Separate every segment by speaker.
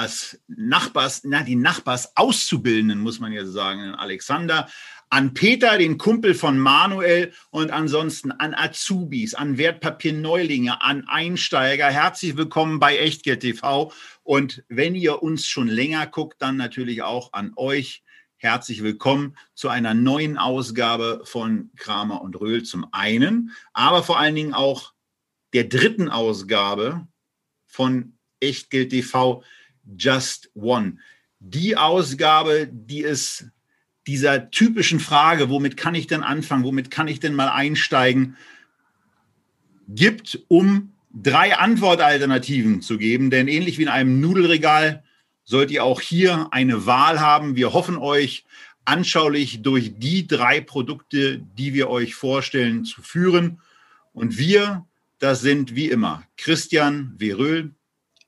Speaker 1: als Nachbars, na, die Nachbars Auszubildenden, muss man ja sagen, Alexander, an Peter, den Kumpel von Manuel und ansonsten an Azubis, an Wertpapierneulinge, an Einsteiger. Herzlich willkommen bei Echtgeld TV. Und wenn ihr uns schon länger guckt, dann natürlich auch an euch. Herzlich willkommen zu einer neuen Ausgabe von Kramer und Röhl zum einen, aber vor allen Dingen auch der dritten Ausgabe von Echtgeld TV Just One. Die Ausgabe, die es dieser typischen Frage, womit kann ich denn anfangen, womit kann ich denn mal einsteigen, gibt, um drei Antwortalternativen zu geben. Denn ähnlich wie in einem Nudelregal sollt ihr auch hier eine Wahl haben. Wir hoffen euch anschaulich durch die drei Produkte, die wir euch vorstellen, zu führen. Und wir, das sind wie immer Christian Veröhl,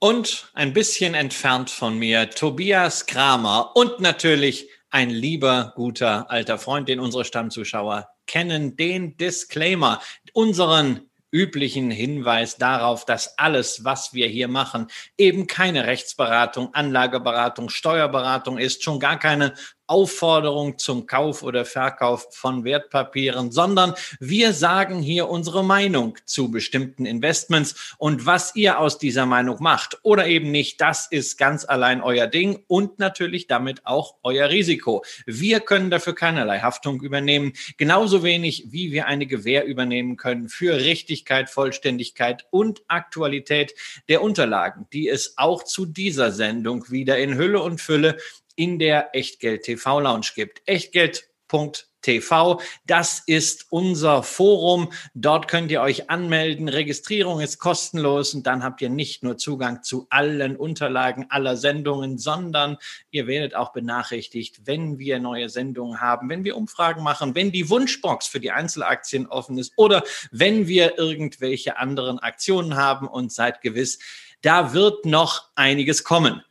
Speaker 2: und ein bisschen entfernt von mir Tobias Kramer und natürlich ein lieber, guter alter Freund, den unsere Stammzuschauer kennen, den Disclaimer, unseren üblichen Hinweis darauf, dass alles, was wir hier machen, eben keine Rechtsberatung, Anlageberatung, Steuerberatung ist, schon gar keine Aufforderung zum Kauf oder Verkauf von Wertpapieren, sondern wir sagen hier unsere Meinung zu bestimmten Investments und was ihr aus dieser Meinung macht oder eben nicht, das ist ganz allein euer Ding und natürlich damit auch euer Risiko. Wir können dafür keinerlei Haftung übernehmen, genauso wenig wie wir eine Gewähr übernehmen können für Richtigkeit, Vollständigkeit und Aktualität der Unterlagen, die es auch zu dieser Sendung wieder in Hülle und Fülle in der Echtgeld TV Lounge gibt. Echtgeld.tv, das ist unser Forum. Dort könnt ihr euch anmelden. Registrierung ist kostenlos und dann habt ihr nicht nur Zugang zu allen Unterlagen aller Sendungen, sondern ihr werdet auch benachrichtigt, wenn wir neue Sendungen haben, wenn wir Umfragen machen, wenn die Wunschbox für die Einzelaktien offen ist oder wenn wir irgendwelche anderen Aktionen haben und seid gewiss, da wird noch einiges kommen.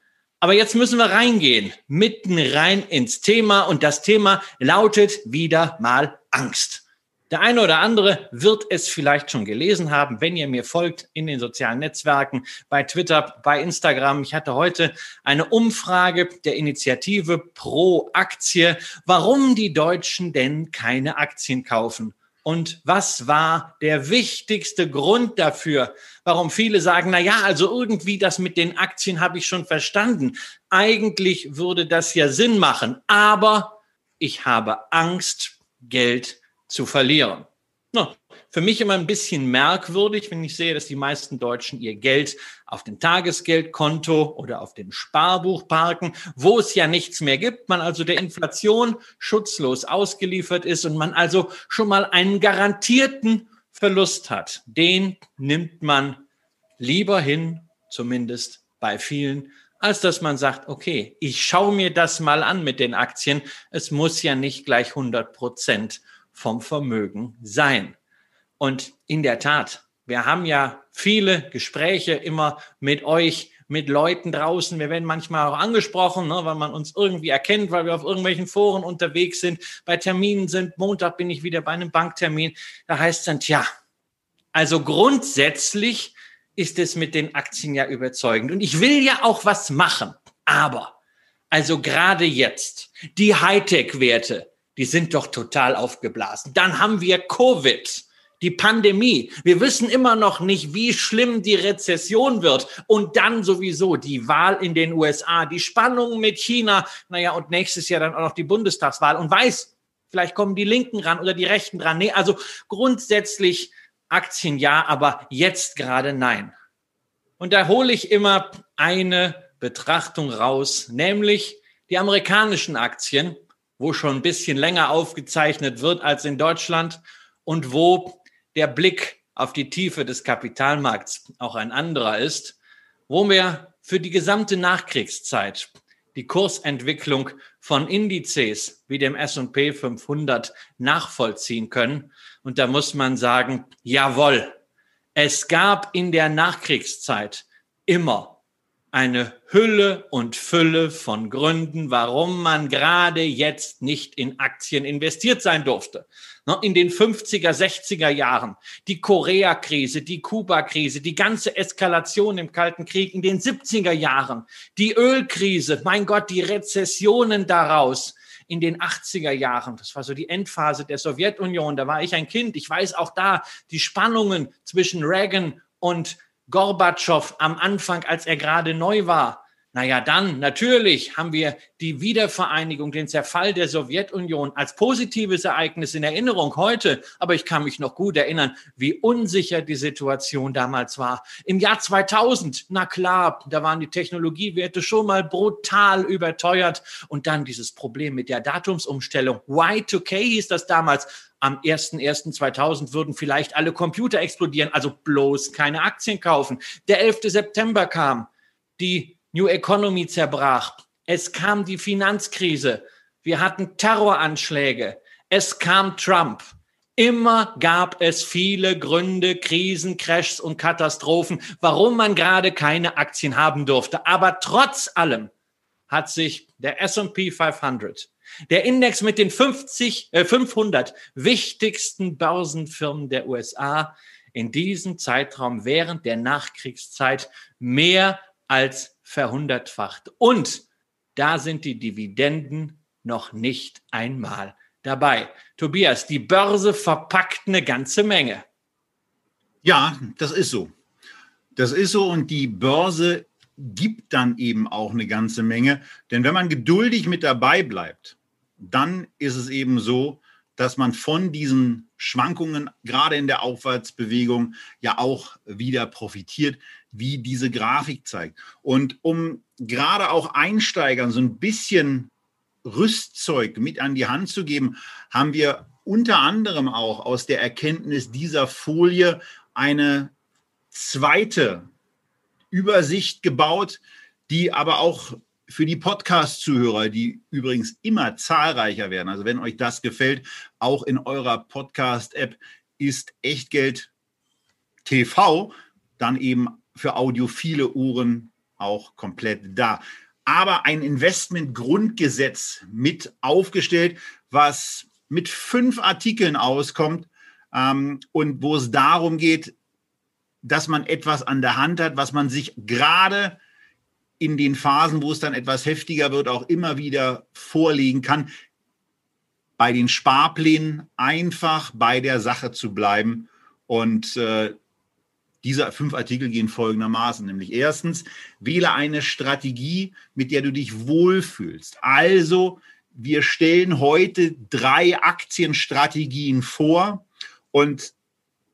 Speaker 2: Aber jetzt müssen wir reingehen, mitten rein ins Thema. Und das Thema lautet wieder mal Angst. Der eine oder andere wird es vielleicht schon gelesen haben, wenn ihr mir folgt in den sozialen Netzwerken, bei Twitter, bei Instagram. Ich hatte heute eine Umfrage der Initiative Pro Aktie, warum die Deutschen denn keine Aktien kaufen. Und was war der wichtigste Grund dafür, warum viele sagen, na ja, also irgendwie das mit den Aktien habe ich schon verstanden. Eigentlich würde das ja Sinn machen, aber ich habe Angst, Geld zu verlieren. Für mich immer ein bisschen merkwürdig, wenn ich sehe, dass die meisten Deutschen ihr Geld auf dem Tagesgeldkonto oder auf dem Sparbuch parken, wo es ja nichts mehr gibt, man also der Inflation schutzlos ausgeliefert ist und man also schon mal einen garantierten Verlust hat. Den nimmt man lieber hin, zumindest bei vielen, als dass man sagt, okay, ich schaue mir das mal an mit den Aktien. Es muss ja nicht gleich 100 Prozent vom Vermögen sein. Und in der Tat, wir haben ja viele Gespräche immer mit euch, mit Leuten draußen. Wir werden manchmal auch angesprochen, ne, weil man uns irgendwie erkennt, weil wir auf irgendwelchen Foren unterwegs sind, bei Terminen sind. Montag bin ich wieder bei einem Banktermin. Da heißt es dann, tja, also grundsätzlich ist es mit den Aktien ja überzeugend. Und ich will ja auch was machen. Aber, also gerade jetzt, die Hightech-Werte, die sind doch total aufgeblasen. Dann haben wir Covid, die Pandemie. Wir wissen immer noch nicht, wie schlimm die Rezession wird. Und dann sowieso die Wahl in den USA, die Spannung mit China. Naja, und nächstes Jahr dann auch noch die Bundestagswahl. Und weiß, vielleicht kommen die Linken ran oder die Rechten dran. Nee, also grundsätzlich Aktien ja, aber jetzt gerade nein. Und da hole ich immer eine Betrachtung raus, nämlich die amerikanischen Aktien wo schon ein bisschen länger aufgezeichnet wird als in Deutschland und wo der Blick auf die Tiefe des Kapitalmarkts auch ein anderer ist, wo wir für die gesamte Nachkriegszeit die Kursentwicklung von Indizes wie dem S&P 500 nachvollziehen können. Und da muss man sagen, jawohl, es gab in der Nachkriegszeit immer eine Hülle und Fülle von Gründen, warum man gerade jetzt nicht in Aktien investiert sein durfte. In den 50er, 60er Jahren, die Korea-Krise, die Kuba-Krise, die ganze Eskalation im Kalten Krieg in den 70er Jahren, die Ölkrise, mein Gott, die Rezessionen daraus in den 80er Jahren. Das war so die Endphase der Sowjetunion. Da war ich ein Kind. Ich weiß auch da die Spannungen zwischen Reagan und Gorbatschow am Anfang, als er gerade neu war. Naja, dann natürlich haben wir die Wiedervereinigung, den Zerfall der Sowjetunion als positives Ereignis in Erinnerung heute. Aber ich kann mich noch gut erinnern, wie unsicher die Situation damals war. Im Jahr 2000, na klar, da waren die Technologiewerte schon mal brutal überteuert. Und dann dieses Problem mit der Datumsumstellung. Y2K hieß das damals am 01.01.2000 würden vielleicht alle Computer explodieren, also bloß keine Aktien kaufen. Der 11. September kam, die New Economy zerbrach, es kam die Finanzkrise, wir hatten Terroranschläge, es kam Trump. Immer gab es viele Gründe, Krisen, Crashs und Katastrophen, warum man gerade keine Aktien haben durfte. Aber trotz allem hat sich der S&P 500 der Index mit den 50, äh, 500 wichtigsten Börsenfirmen der USA in diesem Zeitraum während der Nachkriegszeit mehr als verhundertfacht. Und da sind die Dividenden noch nicht einmal dabei. Tobias, die Börse verpackt eine ganze Menge.
Speaker 1: Ja, das ist so. Das ist so und die Börse gibt dann eben auch eine ganze Menge. Denn wenn man geduldig mit dabei bleibt, dann ist es eben so, dass man von diesen Schwankungen, gerade in der Aufwärtsbewegung, ja auch wieder profitiert, wie diese Grafik zeigt. Und um gerade auch Einsteigern so ein bisschen Rüstzeug mit an die Hand zu geben, haben wir unter anderem auch aus der Erkenntnis dieser Folie eine zweite Übersicht gebaut, die aber auch für die Podcast-Zuhörer, die übrigens immer zahlreicher werden, also wenn euch das gefällt, auch in eurer Podcast-App ist Echtgeld TV dann eben für audiophile Uhren auch komplett da. Aber ein Investment-Grundgesetz mit aufgestellt, was mit fünf Artikeln auskommt ähm, und wo es darum geht, dass man etwas an der Hand hat, was man sich gerade in den Phasen, wo es dann etwas heftiger wird, auch immer wieder vorlegen kann, bei den Sparplänen einfach bei der Sache zu bleiben. Und äh, diese fünf Artikel gehen folgendermaßen, nämlich erstens, wähle eine Strategie, mit der du dich wohlfühlst. Also, wir stellen heute drei Aktienstrategien vor und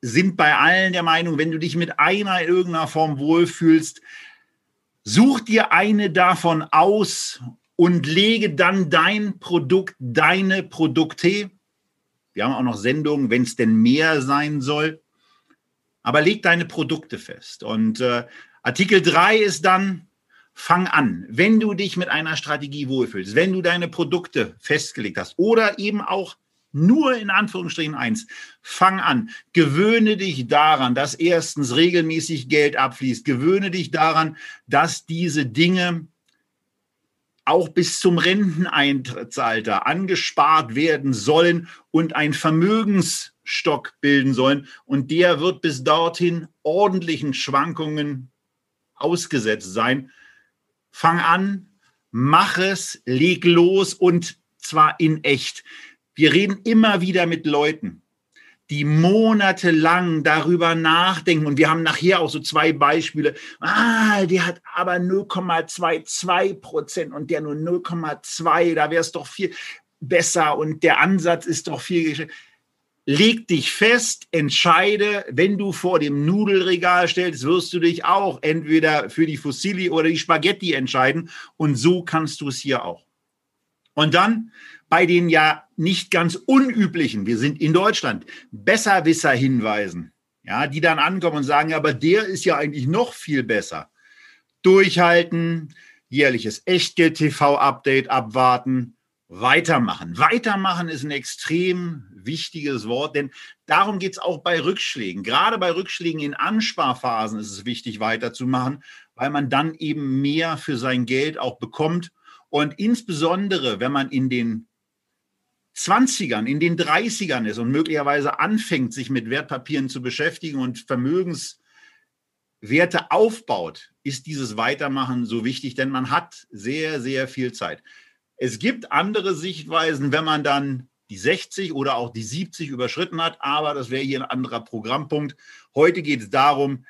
Speaker 1: sind bei allen der Meinung, wenn du dich mit einer in irgendeiner Form wohlfühlst, Such dir eine davon aus und lege dann dein Produkt, deine Produkte. Wir haben auch noch Sendungen, wenn es denn mehr sein soll. Aber leg deine Produkte fest. Und äh, Artikel 3 ist dann, fang an, wenn du dich mit einer Strategie wohlfühlst, wenn du deine Produkte festgelegt hast oder eben auch nur in Anführungsstrichen eins. Fang an. Gewöhne dich daran, dass erstens regelmäßig Geld abfließt. Gewöhne dich daran, dass diese Dinge auch bis zum Renteneintrittsalter angespart werden sollen und ein Vermögensstock bilden sollen. Und der wird bis dorthin ordentlichen Schwankungen ausgesetzt sein. Fang an, mach es, leg los und zwar in echt. Wir reden immer wieder mit Leuten, die monatelang darüber nachdenken. Und wir haben nachher auch so zwei Beispiele. Ah, der hat aber 0,22 Prozent und der nur 0,2. Da wäre es doch viel besser und der Ansatz ist doch viel. Leg dich fest, entscheide, wenn du vor dem Nudelregal stellst, wirst du dich auch entweder für die Fusilli oder die Spaghetti entscheiden. Und so kannst du es hier auch. Und dann bei den ja nicht ganz unüblichen, wir sind in Deutschland, Besserwisser hinweisen, ja, die dann ankommen und sagen, aber der ist ja eigentlich noch viel besser. Durchhalten, jährliches Echtgeld-TV-Update abwarten, weitermachen. Weitermachen ist ein extrem wichtiges Wort, denn darum geht es auch bei Rückschlägen. Gerade bei Rückschlägen in Ansparphasen ist es wichtig, weiterzumachen, weil man dann eben mehr für sein Geld auch bekommt. Und insbesondere, wenn man in den 20ern, in den 30ern ist und möglicherweise anfängt, sich mit Wertpapieren zu beschäftigen und Vermögenswerte aufbaut, ist dieses Weitermachen so wichtig, denn man hat sehr, sehr viel Zeit. Es gibt andere Sichtweisen, wenn man dann die 60 oder auch die 70 überschritten hat, aber das wäre hier ein anderer Programmpunkt. Heute geht es darum,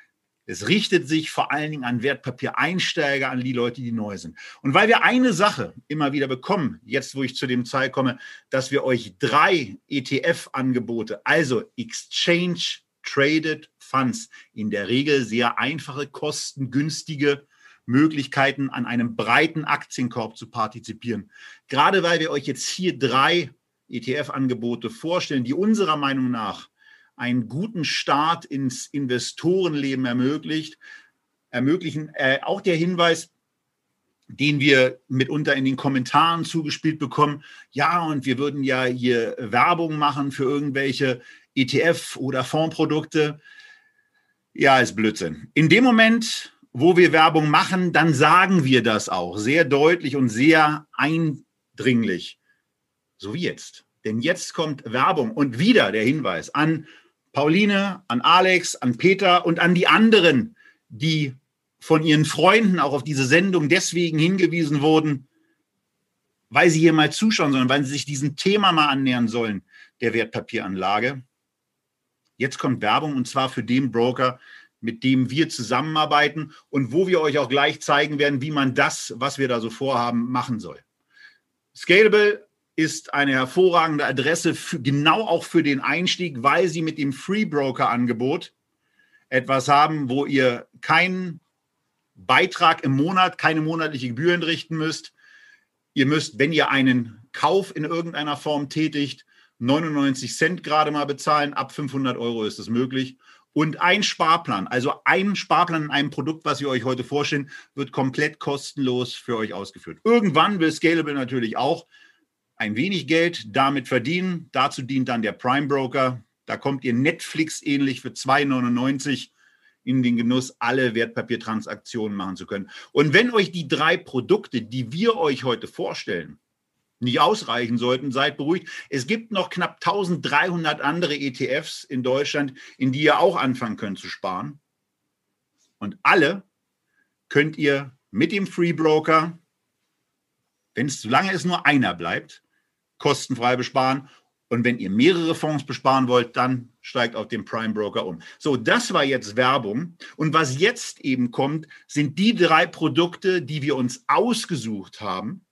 Speaker 1: es richtet sich vor allen Dingen an Wertpapiereinsteiger, an die Leute, die neu sind. Und weil wir eine Sache immer wieder bekommen, jetzt wo ich zu dem Zeit komme, dass wir euch drei ETF-Angebote, also Exchange Traded Funds, in der Regel sehr einfache, kostengünstige Möglichkeiten, an einem breiten Aktienkorb zu partizipieren. Gerade weil wir euch jetzt hier drei ETF-Angebote vorstellen, die unserer Meinung nach einen guten Start ins Investorenleben ermöglicht, ermöglichen. Äh, auch der Hinweis, den wir mitunter in den Kommentaren zugespielt bekommen, ja, und wir würden ja hier Werbung machen für irgendwelche ETF- oder Fondsprodukte. Ja, ist Blödsinn. In dem Moment, wo wir Werbung machen, dann sagen wir das auch sehr deutlich und sehr eindringlich. So wie jetzt. Denn jetzt kommt Werbung und wieder der Hinweis an Pauline, an Alex, an Peter und an die anderen, die von ihren Freunden auch auf diese Sendung deswegen hingewiesen wurden, weil sie hier mal zuschauen sollen, weil sie sich diesem Thema mal annähern sollen, der Wertpapieranlage. Jetzt kommt Werbung und zwar für den Broker, mit dem wir zusammenarbeiten und wo wir euch auch gleich zeigen werden, wie man das, was wir da so vorhaben, machen soll. Scalable ist eine hervorragende Adresse, für, genau auch für den Einstieg, weil sie mit dem Free Broker Angebot etwas haben, wo ihr keinen Beitrag im Monat, keine monatliche Gebühr entrichten müsst. Ihr müsst, wenn ihr einen Kauf in irgendeiner Form tätigt, 99 Cent gerade mal bezahlen. Ab 500 Euro ist es möglich. Und ein Sparplan, also ein Sparplan in einem Produkt, was wir euch heute vorstellen, wird komplett kostenlos für euch ausgeführt. Irgendwann will Scalable natürlich auch ein wenig Geld damit verdienen. Dazu dient dann der Prime Broker. Da kommt ihr Netflix ähnlich für 2,99 in den Genuss, alle Wertpapiertransaktionen machen zu können. Und wenn euch die drei Produkte, die wir euch heute vorstellen, nicht ausreichen sollten, seid beruhigt. Es gibt noch knapp 1300 andere ETFs in Deutschland, in die ihr auch anfangen könnt zu sparen. Und alle könnt ihr mit dem Free Broker, wenn es solange es nur einer bleibt, kostenfrei besparen. Und wenn ihr mehrere Fonds besparen wollt, dann steigt auf den Prime Broker um. So, das war jetzt Werbung. Und was jetzt eben kommt, sind die drei Produkte, die wir uns ausgesucht haben,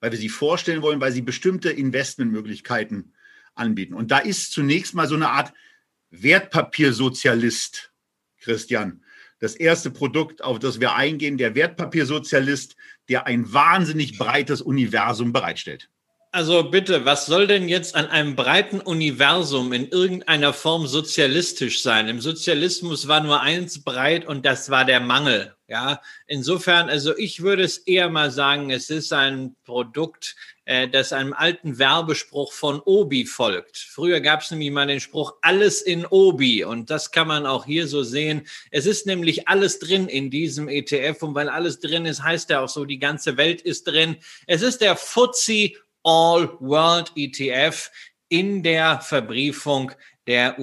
Speaker 1: weil wir sie vorstellen wollen, weil sie bestimmte Investmentmöglichkeiten anbieten. Und da ist zunächst mal so eine Art Wertpapiersozialist, Christian. Das erste Produkt, auf das wir eingehen, der Wertpapiersozialist, der ein wahnsinnig breites Universum bereitstellt.
Speaker 2: Also bitte, was soll denn jetzt an einem breiten Universum in irgendeiner Form sozialistisch sein? Im Sozialismus war nur eins breit und das war der Mangel. Ja, insofern, also ich würde es eher mal sagen, es ist ein Produkt, äh, das einem alten Werbespruch von Obi folgt. Früher gab es nämlich mal den Spruch alles in Obi und das kann man auch hier so sehen. Es ist nämlich alles drin in diesem ETF und weil alles drin ist, heißt er auch so, die ganze Welt ist drin. Es ist der FTSE All World ETF in der Verbriefung der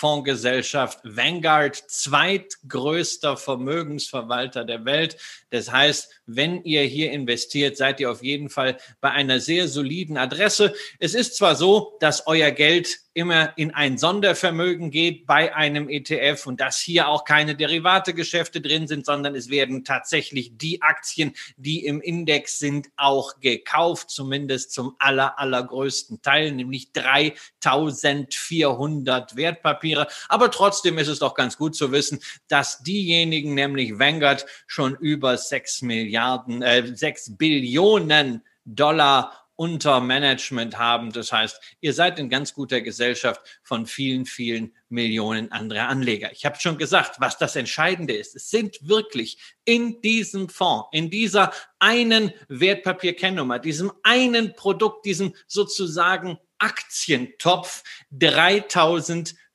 Speaker 2: US-Fondsgesellschaft Vanguard, zweitgrößter Vermögensverwalter der Welt. Das heißt, wenn ihr hier investiert, seid ihr auf jeden Fall bei einer sehr soliden Adresse. Es ist zwar so, dass euer Geld immer in ein Sondervermögen geht bei einem ETF und dass hier auch keine Derivategeschäfte drin sind, sondern es werden tatsächlich die Aktien, die im Index sind, auch gekauft, zumindest zum aller, allergrößten Teil, nämlich 3400 Wertpapiere. Aber trotzdem ist es doch ganz gut zu wissen, dass diejenigen, nämlich Vanguard, schon über 6 Milliarden, äh, 6 Billionen Dollar unter Management haben. Das heißt, ihr seid in ganz guter Gesellschaft von vielen, vielen Millionen anderer Anleger. Ich habe schon gesagt, was das Entscheidende ist. Es sind wirklich in diesem Fonds, in dieser einen Wertpapierkennnummer, diesem einen Produkt, diesem sozusagen Aktientopf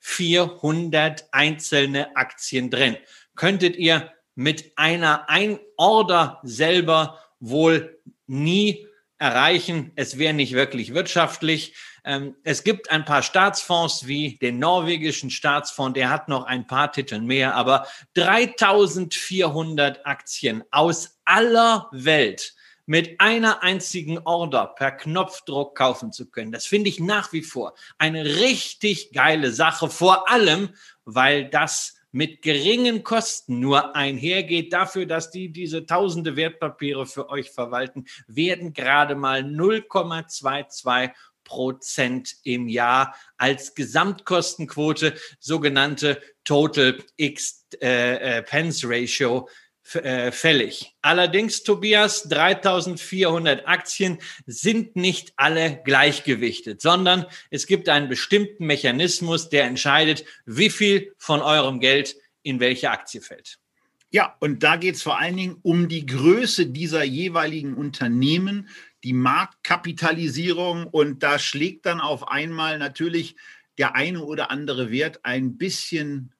Speaker 2: 3400 einzelne Aktien drin. Könntet ihr mit einer Ein-Order selber wohl nie erreichen. Es wäre nicht wirklich wirtschaftlich. Ähm, es gibt ein paar Staatsfonds wie den norwegischen Staatsfonds, der hat noch ein paar Titel mehr, aber 3400 Aktien aus aller Welt mit einer einzigen Order per Knopfdruck kaufen zu können. Das finde ich nach wie vor eine richtig geile Sache, vor allem, weil das mit geringen Kosten nur einhergeht. Dafür, dass die diese tausende Wertpapiere für euch verwalten, werden gerade mal 0,22 Prozent im Jahr als Gesamtkostenquote, sogenannte Total X äh, äh Ratio, äh, fällig. Allerdings, Tobias, 3400 Aktien sind nicht alle gleichgewichtet, sondern es gibt einen bestimmten Mechanismus, der entscheidet, wie viel von eurem Geld in welche Aktie fällt.
Speaker 1: Ja, und da geht es vor allen Dingen um die Größe dieser jeweiligen Unternehmen, die Marktkapitalisierung und da schlägt dann auf einmal natürlich der eine oder andere Wert ein bisschen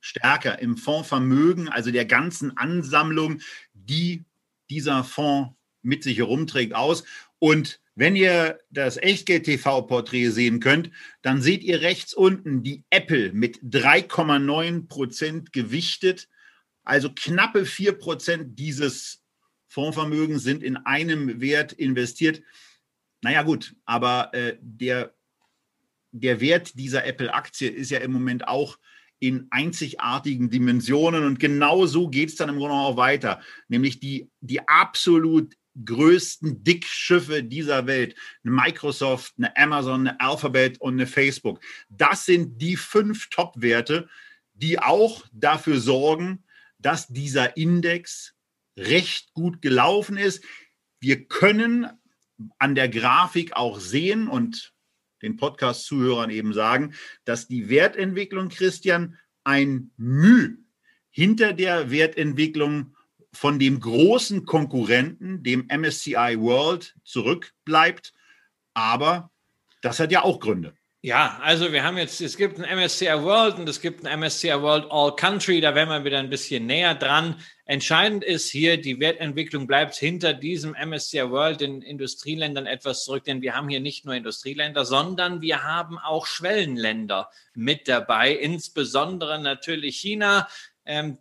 Speaker 1: stärker im Fondsvermögen, also der ganzen Ansammlung, die dieser Fonds mit sich herumträgt, aus. Und wenn ihr das Echtgeld-TV-Porträt sehen könnt, dann seht ihr rechts unten die Apple mit 3,9 Prozent gewichtet. Also knappe 4 Prozent dieses Fondsvermögens sind in einem Wert investiert. Naja gut, aber äh, der, der Wert dieser Apple-Aktie ist ja im Moment auch in einzigartigen Dimensionen. Und genau so geht es dann im Grunde auch weiter. Nämlich die, die absolut größten Dickschiffe dieser Welt, eine Microsoft, eine Amazon, eine Alphabet und eine Facebook. Das sind die fünf Top-Werte, die auch dafür sorgen, dass dieser Index recht gut gelaufen ist. Wir können an der Grafik auch sehen und den Podcast-Zuhörern eben sagen, dass die Wertentwicklung, Christian, ein Mühe hinter der Wertentwicklung von dem großen Konkurrenten, dem MSCI World, zurückbleibt. Aber das hat ja auch Gründe.
Speaker 2: Ja, also wir haben jetzt, es gibt ein MSCI World und es gibt ein MSCI World All Country, da wären wir wieder ein bisschen näher dran. Entscheidend ist hier, die Wertentwicklung bleibt hinter diesem MSCI World in Industrieländern etwas zurück, denn wir haben hier nicht nur Industrieländer, sondern wir haben auch Schwellenländer mit dabei, insbesondere natürlich China,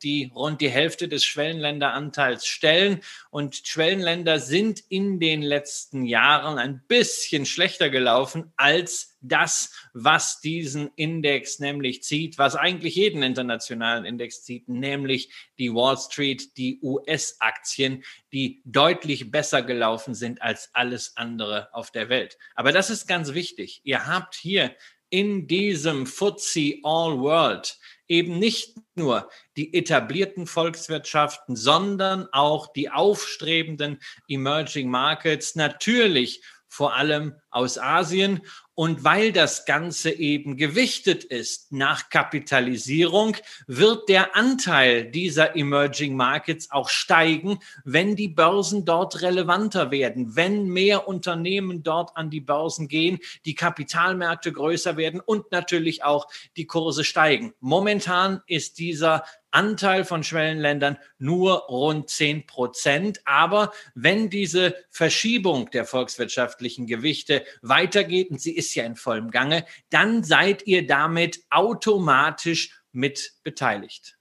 Speaker 2: die rund die Hälfte des Schwellenländeranteils stellen. Und Schwellenländer sind in den letzten Jahren ein bisschen schlechter gelaufen als das, was diesen Index nämlich zieht, was eigentlich jeden internationalen Index zieht, nämlich die Wall Street, die US-Aktien, die deutlich besser gelaufen sind als alles andere auf der Welt. Aber das ist ganz wichtig. Ihr habt hier in diesem FTSE All World eben nicht nur die etablierten Volkswirtschaften, sondern auch die aufstrebenden Emerging Markets, natürlich vor allem aus Asien und weil das Ganze eben gewichtet ist nach Kapitalisierung, wird der Anteil dieser Emerging Markets auch steigen, wenn die Börsen dort relevanter werden, wenn mehr Unternehmen dort an die Börsen gehen, die Kapitalmärkte größer werden und natürlich auch die Kurse steigen. Momentan ist dieser Anteil von Schwellenländern nur rund 10 Prozent. Aber wenn diese Verschiebung der volkswirtschaftlichen Gewichte weitergeht, und sie ist ja in vollem Gange, dann seid ihr damit automatisch mit beteiligt.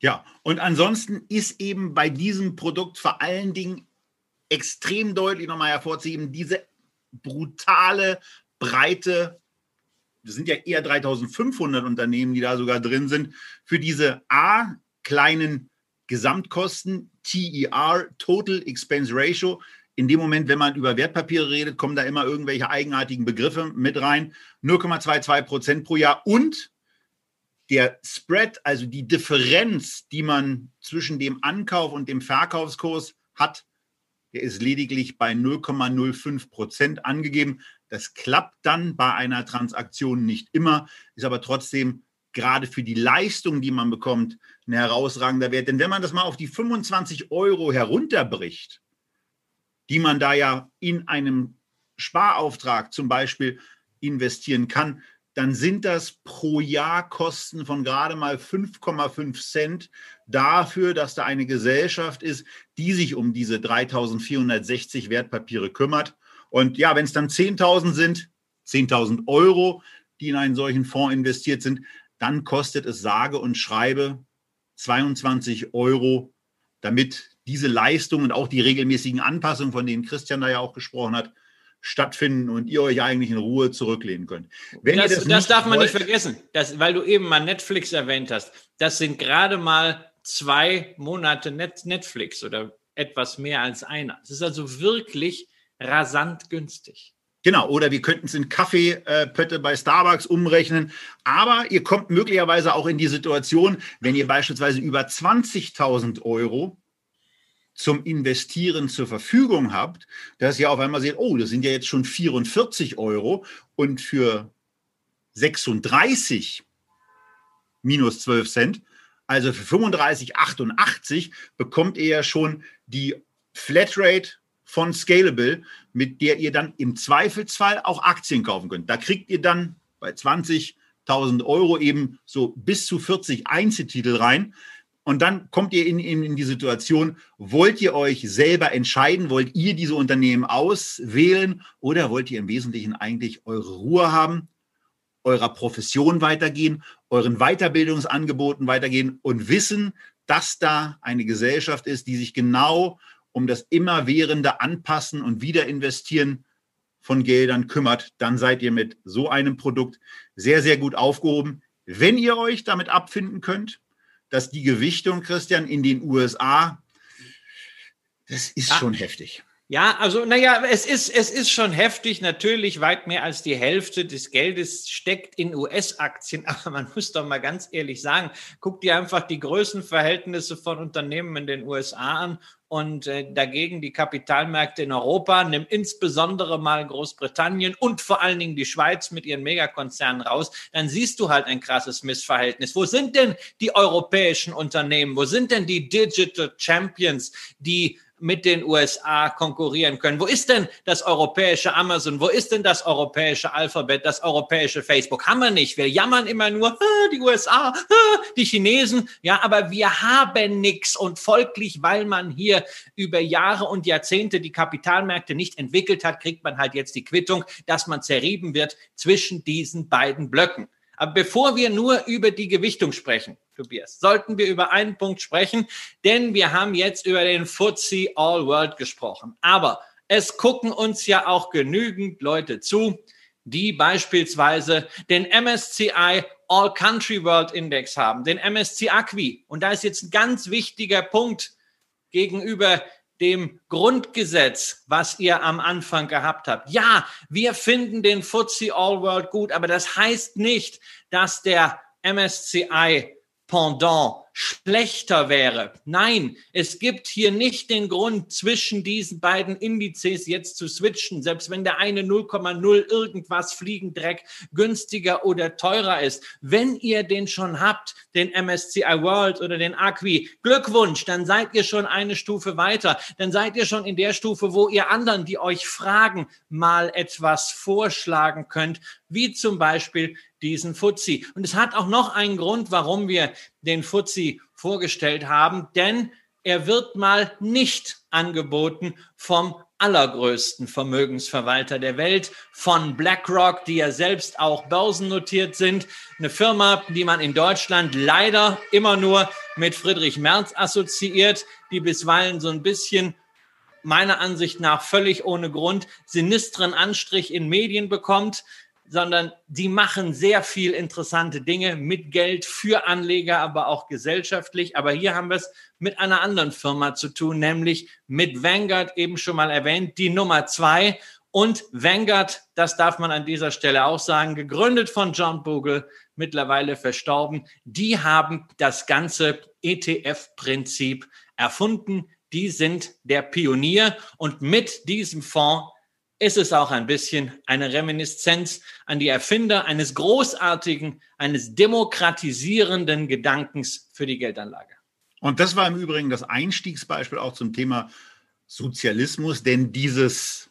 Speaker 1: Ja, und ansonsten ist eben bei diesem Produkt vor allen Dingen extrem deutlich nochmal hervorzuheben, diese brutale, breite das sind ja eher 3500 Unternehmen, die da sogar drin sind, für diese A, kleinen Gesamtkosten, TER, Total Expense Ratio. In dem Moment, wenn man über Wertpapiere redet, kommen da immer irgendwelche eigenartigen Begriffe mit rein. 0,22 Prozent pro Jahr und der Spread, also die Differenz, die man zwischen dem Ankauf und dem Verkaufskurs hat, der ist lediglich bei 0,05 Prozent angegeben. Das klappt dann bei einer Transaktion nicht immer, ist aber trotzdem gerade für die Leistung, die man bekommt, ein herausragender Wert. Denn wenn man das mal auf die 25 Euro herunterbricht, die man da ja in einem Sparauftrag zum Beispiel investieren kann, dann sind das pro Jahr Kosten von gerade mal 5,5 Cent dafür, dass da eine Gesellschaft ist, die sich um diese 3460 Wertpapiere kümmert. Und ja, wenn es dann 10.000 sind, 10.000 Euro, die in einen solchen Fonds investiert sind, dann kostet es sage und schreibe 22 Euro, damit diese Leistung und auch die regelmäßigen Anpassungen, von denen Christian da ja auch gesprochen hat, stattfinden und ihr euch eigentlich in Ruhe zurücklehnen könnt.
Speaker 2: Wenn das, das, das darf man wollt, nicht vergessen, das, weil du eben mal Netflix erwähnt hast. Das sind gerade mal zwei Monate Net Netflix oder etwas mehr als einer. Es ist also wirklich rasant günstig.
Speaker 1: Genau, oder wir könnten es in Kaffeepötte bei Starbucks umrechnen. Aber ihr kommt möglicherweise auch in die Situation, wenn ihr beispielsweise über 20.000 Euro zum Investieren zur Verfügung habt, dass ihr auf einmal seht, oh, das sind ja jetzt schon 44 Euro und für 36 minus 12 Cent, also für 35,88 bekommt ihr ja schon die Flatrate von Scalable, mit der ihr dann im Zweifelsfall auch Aktien kaufen könnt. Da kriegt ihr dann bei 20.000 Euro eben so bis zu 40 Einzeltitel rein. Und dann kommt ihr in, in, in die Situation, wollt ihr euch selber entscheiden, wollt ihr diese Unternehmen auswählen oder wollt ihr im Wesentlichen eigentlich eure Ruhe haben, eurer Profession weitergehen, euren Weiterbildungsangeboten weitergehen und wissen, dass da eine Gesellschaft ist, die sich genau um das immerwährende Anpassen und Wiederinvestieren von Geldern kümmert, dann seid ihr mit so einem Produkt sehr, sehr gut aufgehoben. Wenn ihr euch damit abfinden könnt, dass die Gewichtung, Christian, in den USA, das ist ah. schon heftig.
Speaker 2: Ja, also naja, es ist, es ist schon heftig. Natürlich, weit mehr als die Hälfte des Geldes steckt in US-Aktien. Aber man muss doch mal ganz ehrlich sagen, guck dir einfach die Größenverhältnisse von Unternehmen in den USA an und äh, dagegen die Kapitalmärkte in Europa, nimm insbesondere mal Großbritannien und vor allen Dingen die Schweiz mit ihren Megakonzernen raus, dann siehst du halt ein krasses Missverhältnis. Wo sind denn die europäischen Unternehmen? Wo sind denn die Digital Champions, die mit den USA konkurrieren können. Wo ist denn das europäische Amazon? Wo ist denn das europäische Alphabet, das europäische Facebook? Haben wir nicht. Wir jammern immer nur, die USA, die Chinesen. Ja, aber wir haben nichts. Und folglich, weil man hier über Jahre und Jahrzehnte die Kapitalmärkte nicht entwickelt hat, kriegt man halt jetzt die Quittung, dass man zerrieben wird zwischen diesen beiden Blöcken. Aber bevor wir nur über die Gewichtung sprechen, Tobias, sollten wir über einen Punkt sprechen, denn wir haben jetzt über den FTSE All World gesprochen. Aber es gucken uns ja auch genügend Leute zu, die beispielsweise den MSCI All Country World Index haben, den MSCI Acqui. Und da ist jetzt ein ganz wichtiger Punkt gegenüber dem Grundgesetz, was ihr am Anfang gehabt habt. Ja, wir finden den FTSE All World gut, aber das heißt nicht, dass der MSCI Pendant schlechter wäre. Nein, es gibt hier nicht den Grund, zwischen diesen beiden Indizes jetzt zu switchen, selbst wenn der eine 0,0 irgendwas Fliegendreck günstiger oder teurer ist. Wenn ihr den schon habt, den MSCI World oder den Acqui, Glückwunsch, dann seid ihr schon eine Stufe weiter. Dann seid ihr schon in der Stufe, wo ihr anderen, die euch fragen, mal etwas vorschlagen könnt, wie zum Beispiel diesen Fuzzi. Und es hat auch noch einen Grund, warum wir den Fuzzi vorgestellt haben, denn er wird mal nicht angeboten vom allergrößten Vermögensverwalter der Welt, von BlackRock, die ja selbst auch börsennotiert sind. Eine Firma, die man in Deutschland leider immer nur mit Friedrich Merz assoziiert, die bisweilen so ein bisschen meiner Ansicht nach völlig ohne Grund sinistren Anstrich in Medien bekommt sondern die machen sehr viel interessante Dinge mit Geld für Anleger, aber auch gesellschaftlich. Aber hier haben wir es mit einer anderen Firma zu tun, nämlich mit Vanguard, eben schon mal erwähnt, die Nummer zwei. Und Vanguard, das darf man an dieser Stelle auch sagen, gegründet von John Bogle, mittlerweile verstorben, die haben das ganze ETF-Prinzip erfunden. die sind der Pionier und mit diesem Fonds ist es auch ein bisschen eine Reminiszenz an die Erfinder eines großartigen, eines demokratisierenden Gedankens für die Geldanlage.
Speaker 1: Und das war im Übrigen das Einstiegsbeispiel auch zum Thema Sozialismus, denn dieses,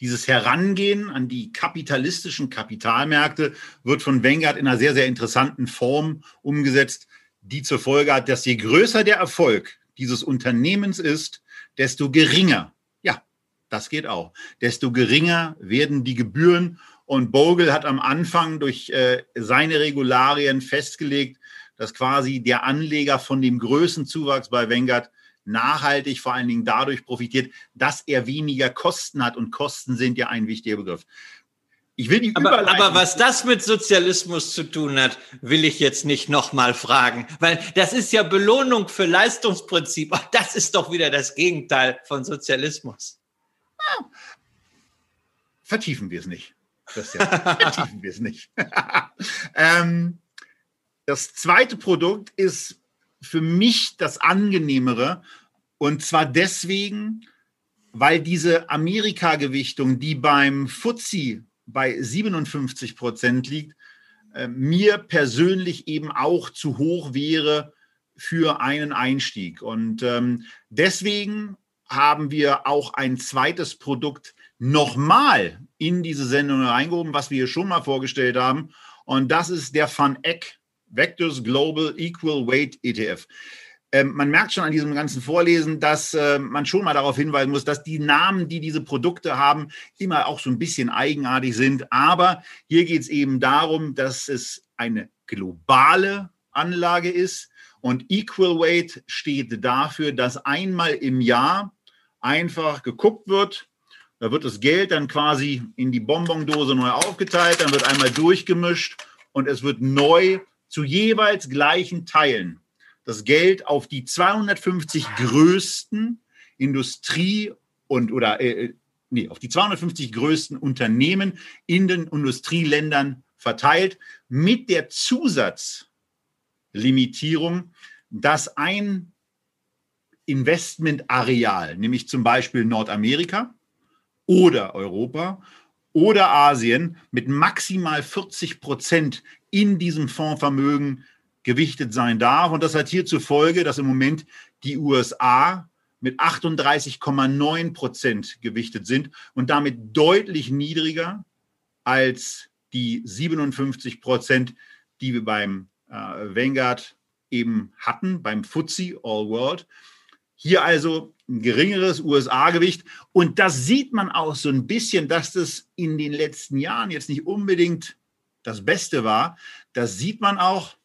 Speaker 1: dieses Herangehen an die kapitalistischen Kapitalmärkte wird von Vanguard in einer sehr, sehr interessanten Form umgesetzt, die zur Folge hat, dass je größer der Erfolg dieses Unternehmens ist, desto geringer das geht auch. Desto geringer werden die Gebühren. Und Bogle hat am Anfang durch äh, seine Regularien festgelegt, dass quasi der Anleger von dem Größenzuwachs bei Vanguard nachhaltig vor allen Dingen dadurch profitiert, dass er weniger Kosten hat. Und Kosten sind ja ein wichtiger Begriff.
Speaker 2: Ich will die aber, aber was das mit Sozialismus zu tun hat, will ich jetzt nicht nochmal fragen, weil das ist ja Belohnung für Leistungsprinzip. Das ist doch wieder das Gegenteil von Sozialismus.
Speaker 1: Vertiefen wir es nicht. Christian. Vertiefen wir es nicht. ähm, das zweite Produkt ist für mich das angenehmere. Und zwar deswegen, weil diese Amerika-Gewichtung, die beim FTSE bei 57 Prozent liegt, äh, mir persönlich eben auch zu hoch wäre für einen Einstieg. Und ähm, deswegen haben wir auch ein zweites Produkt nochmal in diese Sendung reingehoben, was wir hier schon mal vorgestellt haben. Und das ist der Van Eck Vectors Global Equal Weight ETF. Ähm, man merkt schon an diesem ganzen Vorlesen, dass äh, man schon mal darauf hinweisen muss, dass die Namen, die diese Produkte haben, immer auch so ein bisschen eigenartig sind. Aber hier geht es eben darum, dass es eine globale Anlage ist. Und Equal Weight steht dafür, dass einmal im Jahr einfach geguckt wird. Da wird das Geld dann quasi in die Bonbondose neu aufgeteilt, dann wird einmal durchgemischt und es wird neu zu jeweils gleichen Teilen das Geld auf die 250 größten Industrie- und oder äh, äh, nee, auf die 250 größten Unternehmen in den Industrieländern verteilt mit der Zusatzlimitierung, dass ein Investmentareal, nämlich zum Beispiel Nordamerika oder Europa oder Asien mit maximal 40 Prozent in diesem Fondsvermögen gewichtet sein darf. Und das hat hier zur Folge, dass im Moment die USA mit 38,9 Prozent gewichtet sind und damit deutlich niedriger als die 57 Prozent, die wir beim äh, Vanguard eben hatten, beim FTSE All World. Hier also ein geringeres USA-Gewicht. Und das sieht man auch so ein bisschen, dass das in den letzten Jahren jetzt nicht unbedingt das Beste war. Das sieht man auch.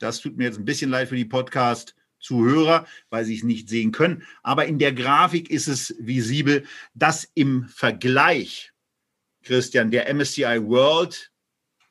Speaker 1: Das tut mir jetzt ein bisschen leid für die Podcast-Zuhörer, weil sie es nicht sehen können. Aber in der Grafik ist es visibel, dass im Vergleich, Christian, der MSCI World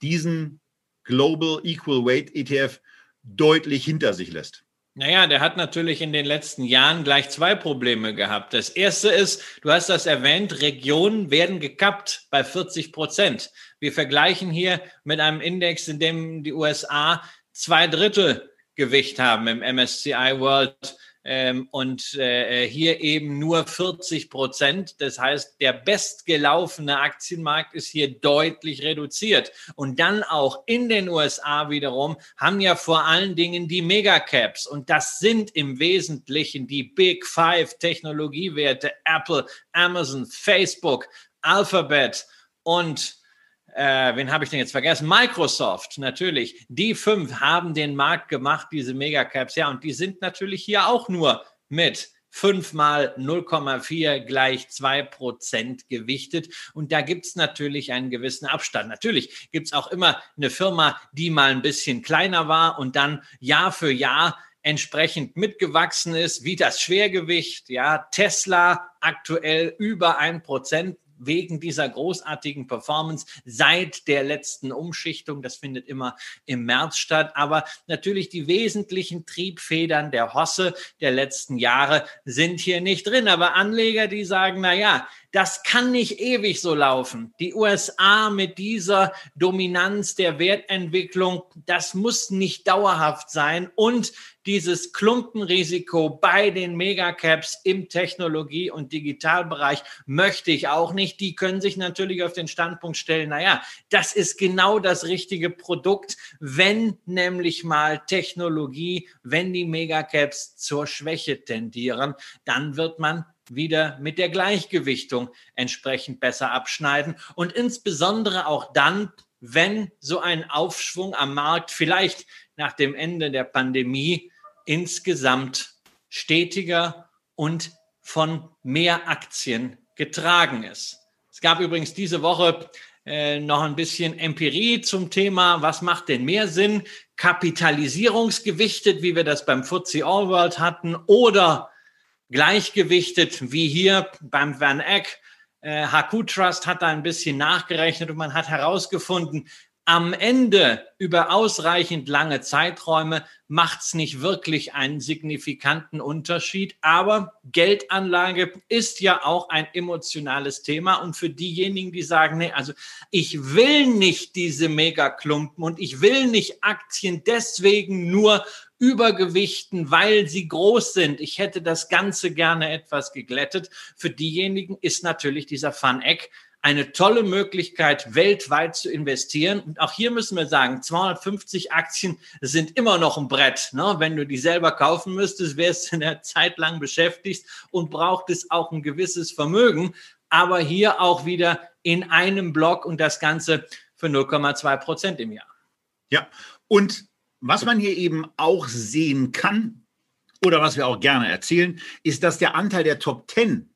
Speaker 1: diesen Global Equal Weight ETF deutlich hinter sich lässt.
Speaker 2: Naja, der hat natürlich in den letzten Jahren gleich zwei Probleme gehabt. Das erste ist, du hast das erwähnt, Regionen werden gekappt bei 40 Prozent. Wir vergleichen hier mit einem Index, in dem die USA zwei Drittel Gewicht haben im MSCI World ähm, und äh, hier eben nur 40 Prozent. Das heißt, der bestgelaufene Aktienmarkt ist hier deutlich reduziert. Und dann auch in den USA wiederum haben ja vor allen Dingen die Megacaps und das sind im Wesentlichen die Big Five Technologiewerte Apple, Amazon, Facebook, Alphabet und äh, wen habe ich denn jetzt vergessen? Microsoft, natürlich. Die fünf haben den Markt gemacht, diese Megacaps. Ja, und die sind natürlich hier auch nur mit 5 mal 0,4 gleich 2 Prozent gewichtet. Und da gibt es natürlich einen gewissen Abstand. Natürlich gibt es auch immer eine Firma, die mal ein bisschen kleiner war und dann Jahr für Jahr entsprechend mitgewachsen ist, wie das Schwergewicht. Ja, Tesla aktuell über ein Prozent wegen dieser großartigen Performance seit der letzten Umschichtung. Das findet immer im März statt. Aber natürlich die wesentlichen Triebfedern der Hosse der letzten Jahre sind hier nicht drin. Aber Anleger, die sagen, na ja, das kann nicht ewig so laufen. Die USA mit dieser Dominanz der Wertentwicklung, das muss nicht dauerhaft sein. Und dieses Klumpenrisiko bei den Megacaps im Technologie- und Digitalbereich möchte ich auch nicht. Die können sich natürlich auf den Standpunkt stellen, naja, das ist genau das richtige Produkt, wenn nämlich mal Technologie, wenn die Megacaps zur Schwäche tendieren, dann wird man wieder mit der Gleichgewichtung entsprechend besser abschneiden und insbesondere auch dann, wenn so ein Aufschwung am Markt vielleicht nach dem Ende der Pandemie insgesamt stetiger und von mehr Aktien getragen ist. Es gab übrigens diese Woche äh, noch ein bisschen Empirie zum Thema, was macht denn mehr Sinn? Kapitalisierungsgewichtet, wie wir das beim FTSE All World hatten, oder gleichgewichtet, wie hier beim Van Eck äh, HQ Trust hat da ein bisschen nachgerechnet und man hat herausgefunden, am Ende über ausreichend lange Zeiträume macht es nicht wirklich einen signifikanten Unterschied. Aber Geldanlage ist ja auch ein emotionales Thema. Und für diejenigen, die sagen, nee, also ich will nicht diese Megaklumpen und ich will nicht Aktien deswegen nur übergewichten, weil sie groß sind. Ich hätte das Ganze gerne etwas geglättet. Für diejenigen ist natürlich dieser Fun-Eck eine tolle Möglichkeit, weltweit zu investieren. Und auch hier müssen wir sagen, 250 Aktien sind immer noch ein Brett. Ne? Wenn du die selber kaufen müsstest, wärst du in der Zeit lang beschäftigt und braucht es auch ein gewisses Vermögen. Aber hier auch wieder in einem Block und das Ganze für 0,2 Prozent im Jahr.
Speaker 1: Ja, und was man hier eben auch sehen kann oder was wir auch gerne erzählen, ist, dass der Anteil der Top 10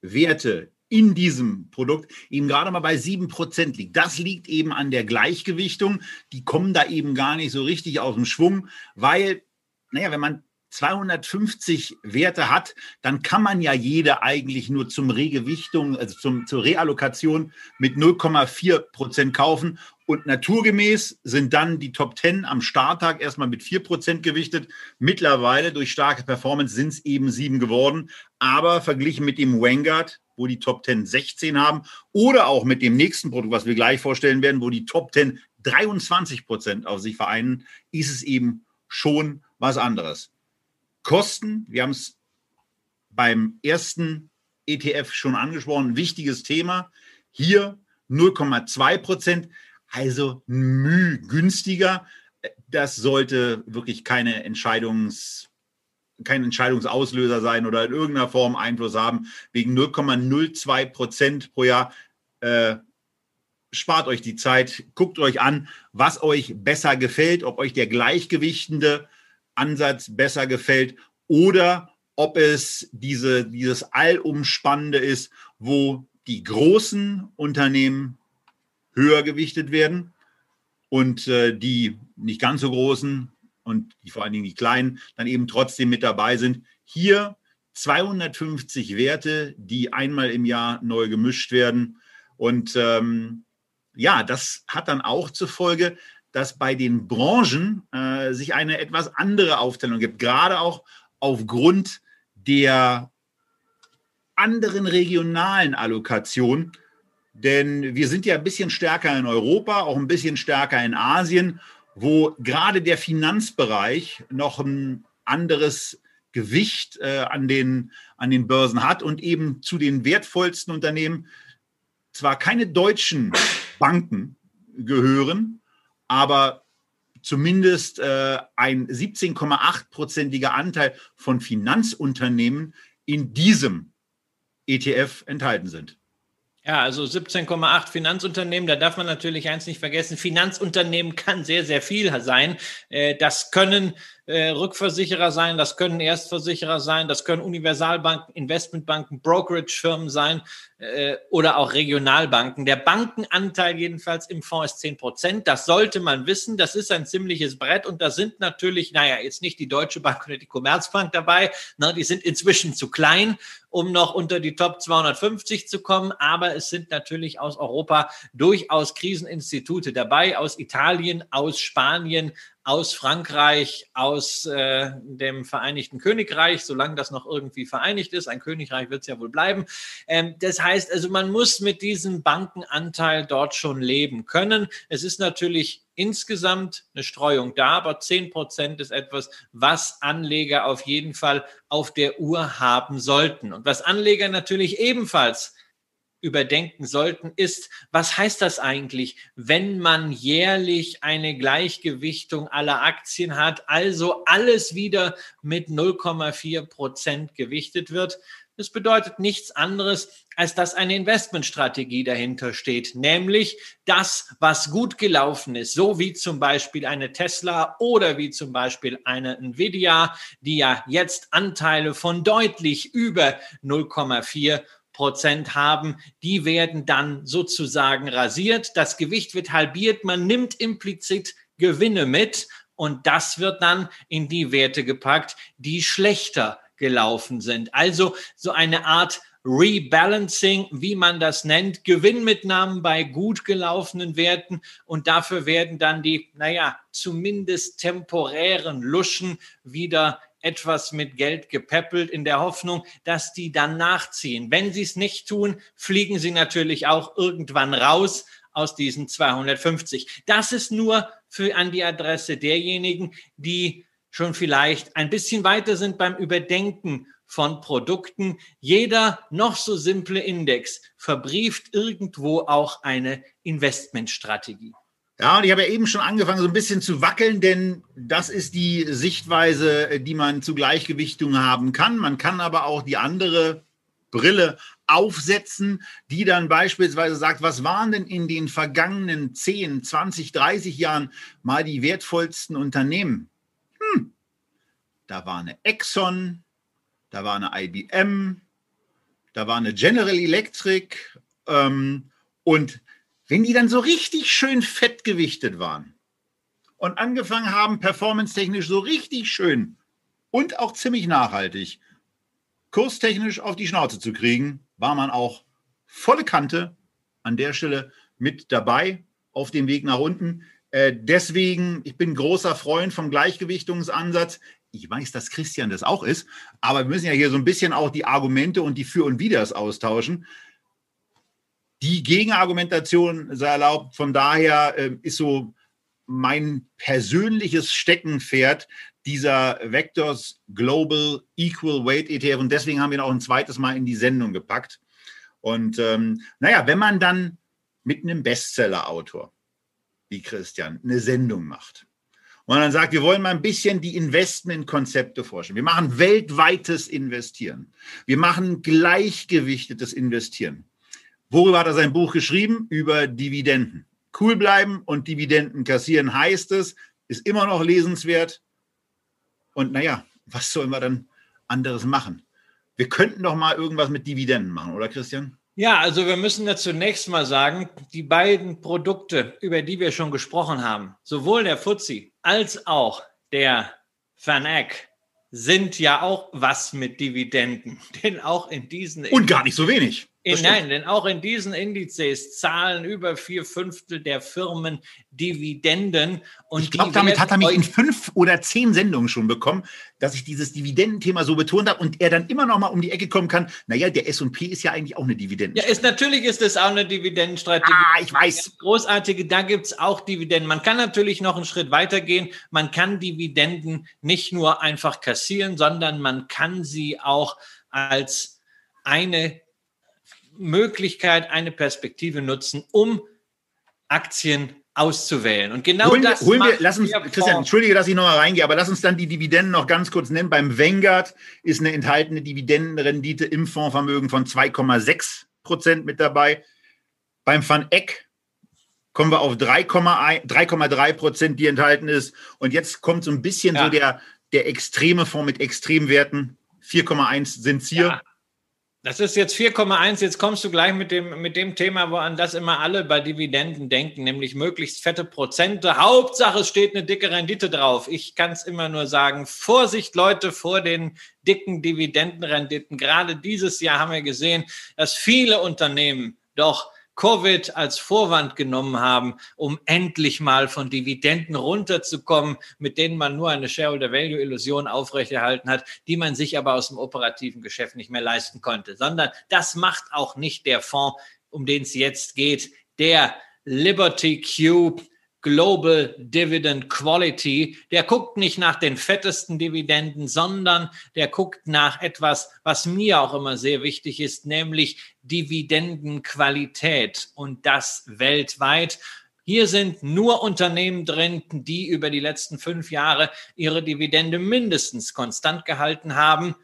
Speaker 1: Werte in diesem Produkt eben gerade mal bei 7% liegt. Das liegt eben an der Gleichgewichtung. Die kommen da eben gar nicht so richtig aus dem Schwung, weil, naja, wenn man 250 Werte hat, dann kann man ja jede eigentlich nur zum Regewichtung, also zum, zur Reallokation mit 0,4 Prozent kaufen. Und naturgemäß sind dann die Top 10 am Starttag erstmal mit 4 Prozent gewichtet. Mittlerweile durch starke Performance sind es eben sieben geworden. Aber verglichen mit dem Vanguard, wo die Top 10 16 haben, oder auch mit dem nächsten Produkt, was wir gleich vorstellen werden, wo die Top 10 23 Prozent auf sich vereinen, ist es eben schon was anderes. Kosten, wir haben es beim ersten ETF schon angesprochen, wichtiges Thema. Hier 0,2 Prozent, also müh günstiger. Das sollte wirklich keine Entscheidungs kein Entscheidungsauslöser sein oder in irgendeiner Form Einfluss haben. Wegen 0,02 Prozent pro Jahr. Äh, spart euch die Zeit, guckt euch an, was euch besser gefällt, ob euch der gleichgewichtende Ansatz besser gefällt oder ob es diese, dieses Allumspannende ist, wo die großen Unternehmen höher gewichtet werden und äh, die nicht ganz so großen und die, vor allen Dingen die kleinen dann eben trotzdem mit dabei sind. Hier 250 Werte, die einmal im Jahr neu gemischt werden. Und ähm, ja, das hat dann auch zur Folge, dass bei den Branchen äh, sich eine etwas andere Aufteilung gibt, gerade auch aufgrund der anderen regionalen Allokation. Denn wir sind ja ein bisschen stärker in Europa, auch ein bisschen stärker in Asien wo gerade der Finanzbereich noch ein anderes Gewicht äh, an, den, an den Börsen hat und eben zu den wertvollsten Unternehmen zwar keine deutschen Banken gehören, aber zumindest äh, ein 17,8-prozentiger Anteil von Finanzunternehmen in diesem ETF enthalten sind.
Speaker 2: Ja, also 17,8 Finanzunternehmen, da darf man natürlich eins nicht vergessen. Finanzunternehmen kann sehr, sehr viel sein. Äh, das können äh, Rückversicherer sein, das können Erstversicherer sein, das können Universalbanken, Investmentbanken, Brokerage-Firmen sein äh, oder auch Regionalbanken. Der Bankenanteil jedenfalls im Fonds ist 10 Prozent. Das sollte man wissen. Das ist ein ziemliches Brett und da sind natürlich, naja, jetzt nicht die Deutsche Bank oder die Commerzbank dabei. Ne, die sind inzwischen zu klein, um noch unter die Top 250 zu kommen. Aber es sind natürlich aus Europa durchaus Kriseninstitute dabei, aus Italien, aus Spanien, aus Frankreich, aus äh, dem Vereinigten Königreich, solange das noch irgendwie vereinigt ist. Ein Königreich wird es ja wohl bleiben. Ähm, das heißt also, man muss mit diesem Bankenanteil dort schon leben können. Es ist natürlich insgesamt eine Streuung da, aber 10 Prozent ist etwas, was Anleger auf jeden Fall auf der Uhr haben sollten. Und was Anleger natürlich ebenfalls überdenken sollten, ist, was heißt das eigentlich, wenn man jährlich eine Gleichgewichtung aller Aktien hat, also alles wieder mit 0,4 Prozent gewichtet wird? Das bedeutet nichts anderes, als dass eine Investmentstrategie dahinter steht, nämlich das, was gut gelaufen ist, so wie zum Beispiel eine Tesla oder wie zum Beispiel eine Nvidia, die ja jetzt Anteile von deutlich über 0,4 Prozent haben, die werden dann sozusagen rasiert. Das Gewicht wird halbiert. Man nimmt implizit Gewinne mit und das wird dann in die Werte gepackt, die schlechter gelaufen sind. Also so eine Art Rebalancing, wie man das nennt, Gewinnmitnahmen bei gut gelaufenen Werten und dafür werden dann die, naja, zumindest temporären Luschen wieder etwas mit Geld gepäppelt in der Hoffnung, dass die dann nachziehen. Wenn sie es nicht tun, fliegen sie natürlich auch irgendwann raus aus diesen 250. Das ist nur für an die Adresse derjenigen, die schon vielleicht ein bisschen weiter sind beim Überdenken von Produkten. Jeder noch so simple Index verbrieft irgendwo auch eine Investmentstrategie.
Speaker 1: Ja, und ich habe ja eben schon angefangen, so ein bisschen zu wackeln, denn das ist die Sichtweise, die man zu Gleichgewichtung haben kann. Man kann aber auch die andere Brille aufsetzen, die dann beispielsweise sagt, was waren denn in den vergangenen 10, 20, 30 Jahren mal die wertvollsten Unternehmen? Hm, da war eine Exxon, da war eine IBM, da war eine General Electric ähm, und wenn die dann so richtig schön fettgewichtet waren und angefangen haben, performance-technisch so richtig schön und auch ziemlich nachhaltig kurstechnisch auf die Schnauze zu kriegen, war man auch volle Kante an der Stelle mit dabei auf dem Weg nach unten. Äh, deswegen, ich bin großer Freund vom Gleichgewichtungsansatz. Ich weiß, dass Christian das auch ist, aber wir müssen ja hier so ein bisschen auch die Argumente und die Für und Widers austauschen. Die Gegenargumentation sei erlaubt. Von daher äh, ist so mein persönliches Steckenpferd dieser Vectors Global Equal Weight ETF. Und deswegen haben wir ihn auch ein zweites Mal in die Sendung gepackt. Und ähm, naja, wenn man dann mit einem Bestseller-Autor wie Christian eine Sendung macht und dann sagt, wir wollen mal ein bisschen die Investmentkonzepte vorstellen. Wir machen weltweites Investieren. Wir machen gleichgewichtetes Investieren. Worüber hat er sein Buch geschrieben? Über Dividenden. Cool bleiben und Dividenden kassieren heißt es, ist immer noch lesenswert. Und naja, was sollen wir dann anderes machen? Wir könnten doch mal irgendwas mit Dividenden machen, oder Christian?
Speaker 2: Ja, also wir müssen ja zunächst mal sagen, die beiden Produkte, über die wir schon gesprochen haben, sowohl der Fuzzi als auch der Van Eck, sind ja auch was mit Dividenden. Denn auch in diesen.
Speaker 1: Und gar nicht so wenig.
Speaker 2: In, nein, denn auch in diesen Indizes zahlen über vier Fünftel der Firmen Dividenden.
Speaker 1: Und ich glaube, damit hat er mich in fünf oder zehn Sendungen schon bekommen, dass ich dieses Dividendenthema so betont habe und er dann immer noch mal um die Ecke kommen kann. Naja, der S&P ist ja eigentlich auch eine Dividende.
Speaker 2: Ja, ist, natürlich ist es auch eine Dividendenstrategie.
Speaker 1: Ah, ich weiß.
Speaker 2: Großartige, da gibt es auch Dividenden. Man kann natürlich noch einen Schritt weiter gehen. Man kann Dividenden nicht nur einfach kassieren, sondern man kann sie auch als eine Möglichkeit, eine Perspektive nutzen, um Aktien auszuwählen. Und genau
Speaker 1: holen,
Speaker 2: das
Speaker 1: holen wir, lass uns, Christian, entschuldige, dass ich nochmal reingehe, aber lass uns dann die Dividenden noch ganz kurz nennen. Beim Vanguard ist eine enthaltene Dividendenrendite im Fondsvermögen von 2,6 Prozent mit dabei. Beim Van Eck kommen wir auf 3,3 Prozent, die enthalten ist. Und jetzt kommt so ein bisschen ja. so der, der extreme Fonds mit Extremwerten. 4,1 sind es hier. Ja.
Speaker 2: Das ist jetzt 4,1. Jetzt kommst du gleich mit dem, mit dem Thema, wo an das immer alle bei Dividenden denken, nämlich möglichst fette Prozente. Hauptsache, es steht eine dicke Rendite drauf. Ich kann es immer nur sagen, Vorsicht, Leute, vor den dicken Dividendenrenditen. Gerade dieses Jahr haben wir gesehen, dass viele Unternehmen doch Covid als Vorwand genommen haben, um endlich mal von Dividenden runterzukommen, mit denen man nur eine Shareholder-Value-Illusion aufrechterhalten hat, die man sich aber aus dem operativen Geschäft nicht mehr leisten konnte, sondern das macht auch nicht der Fonds, um den es jetzt geht, der Liberty Cube Global Dividend Quality. Der guckt nicht nach den fettesten Dividenden, sondern der guckt nach etwas, was mir auch immer sehr wichtig ist, nämlich Dividendenqualität und das weltweit. Hier sind nur Unternehmen drin, die über die letzten fünf Jahre ihre Dividende mindestens konstant gehalten haben.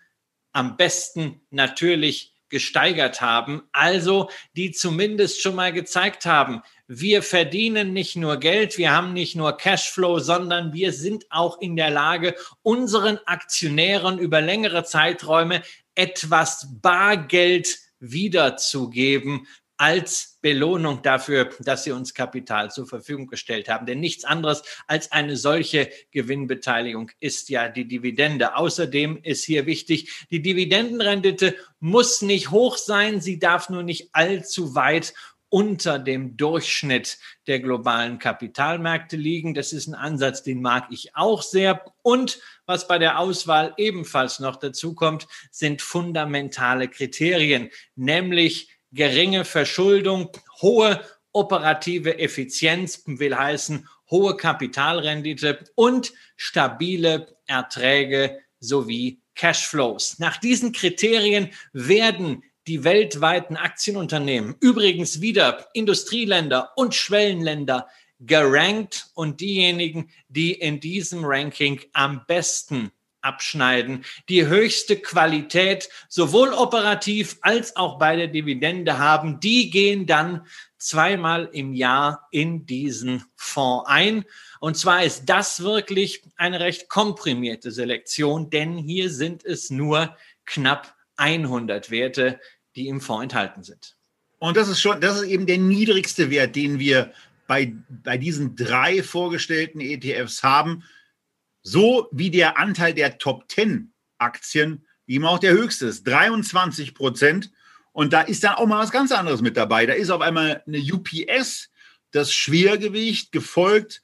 Speaker 2: Am besten natürlich gesteigert haben, also die zumindest schon mal gezeigt haben, wir verdienen nicht nur Geld, wir haben nicht nur Cashflow, sondern wir sind auch in der Lage, unseren Aktionären über längere Zeiträume etwas Bargeld wiederzugeben als Belohnung dafür, dass sie uns Kapital zur Verfügung gestellt haben. Denn nichts anderes als eine solche Gewinnbeteiligung ist ja die Dividende. Außerdem ist hier wichtig, die Dividendenrendite muss nicht hoch sein, sie darf nur nicht allzu weit unter dem Durchschnitt der globalen Kapitalmärkte liegen. Das ist ein Ansatz, den mag ich auch sehr. Und was bei der Auswahl ebenfalls noch dazu kommt, sind fundamentale Kriterien, nämlich geringe Verschuldung, hohe operative Effizienz, will heißen hohe Kapitalrendite und stabile Erträge sowie Cashflows. Nach diesen Kriterien werden die weltweiten Aktienunternehmen, übrigens wieder Industrieländer und Schwellenländer, gerankt und diejenigen, die in diesem Ranking am besten abschneiden, die höchste Qualität sowohl operativ als auch bei der Dividende haben, die gehen dann zweimal im Jahr in diesen Fonds ein. Und zwar ist das wirklich eine recht komprimierte Selektion, denn hier sind es nur knapp 100 Werte, die im Fonds enthalten sind.
Speaker 1: Und das ist schon, das ist eben der niedrigste Wert, den wir bei, bei diesen drei vorgestellten ETFs haben. So wie der Anteil der Top 10 Aktien eben auch der höchste ist, 23 Prozent. Und da ist dann auch mal was ganz anderes mit dabei. Da ist auf einmal eine UPS, das Schwergewicht, gefolgt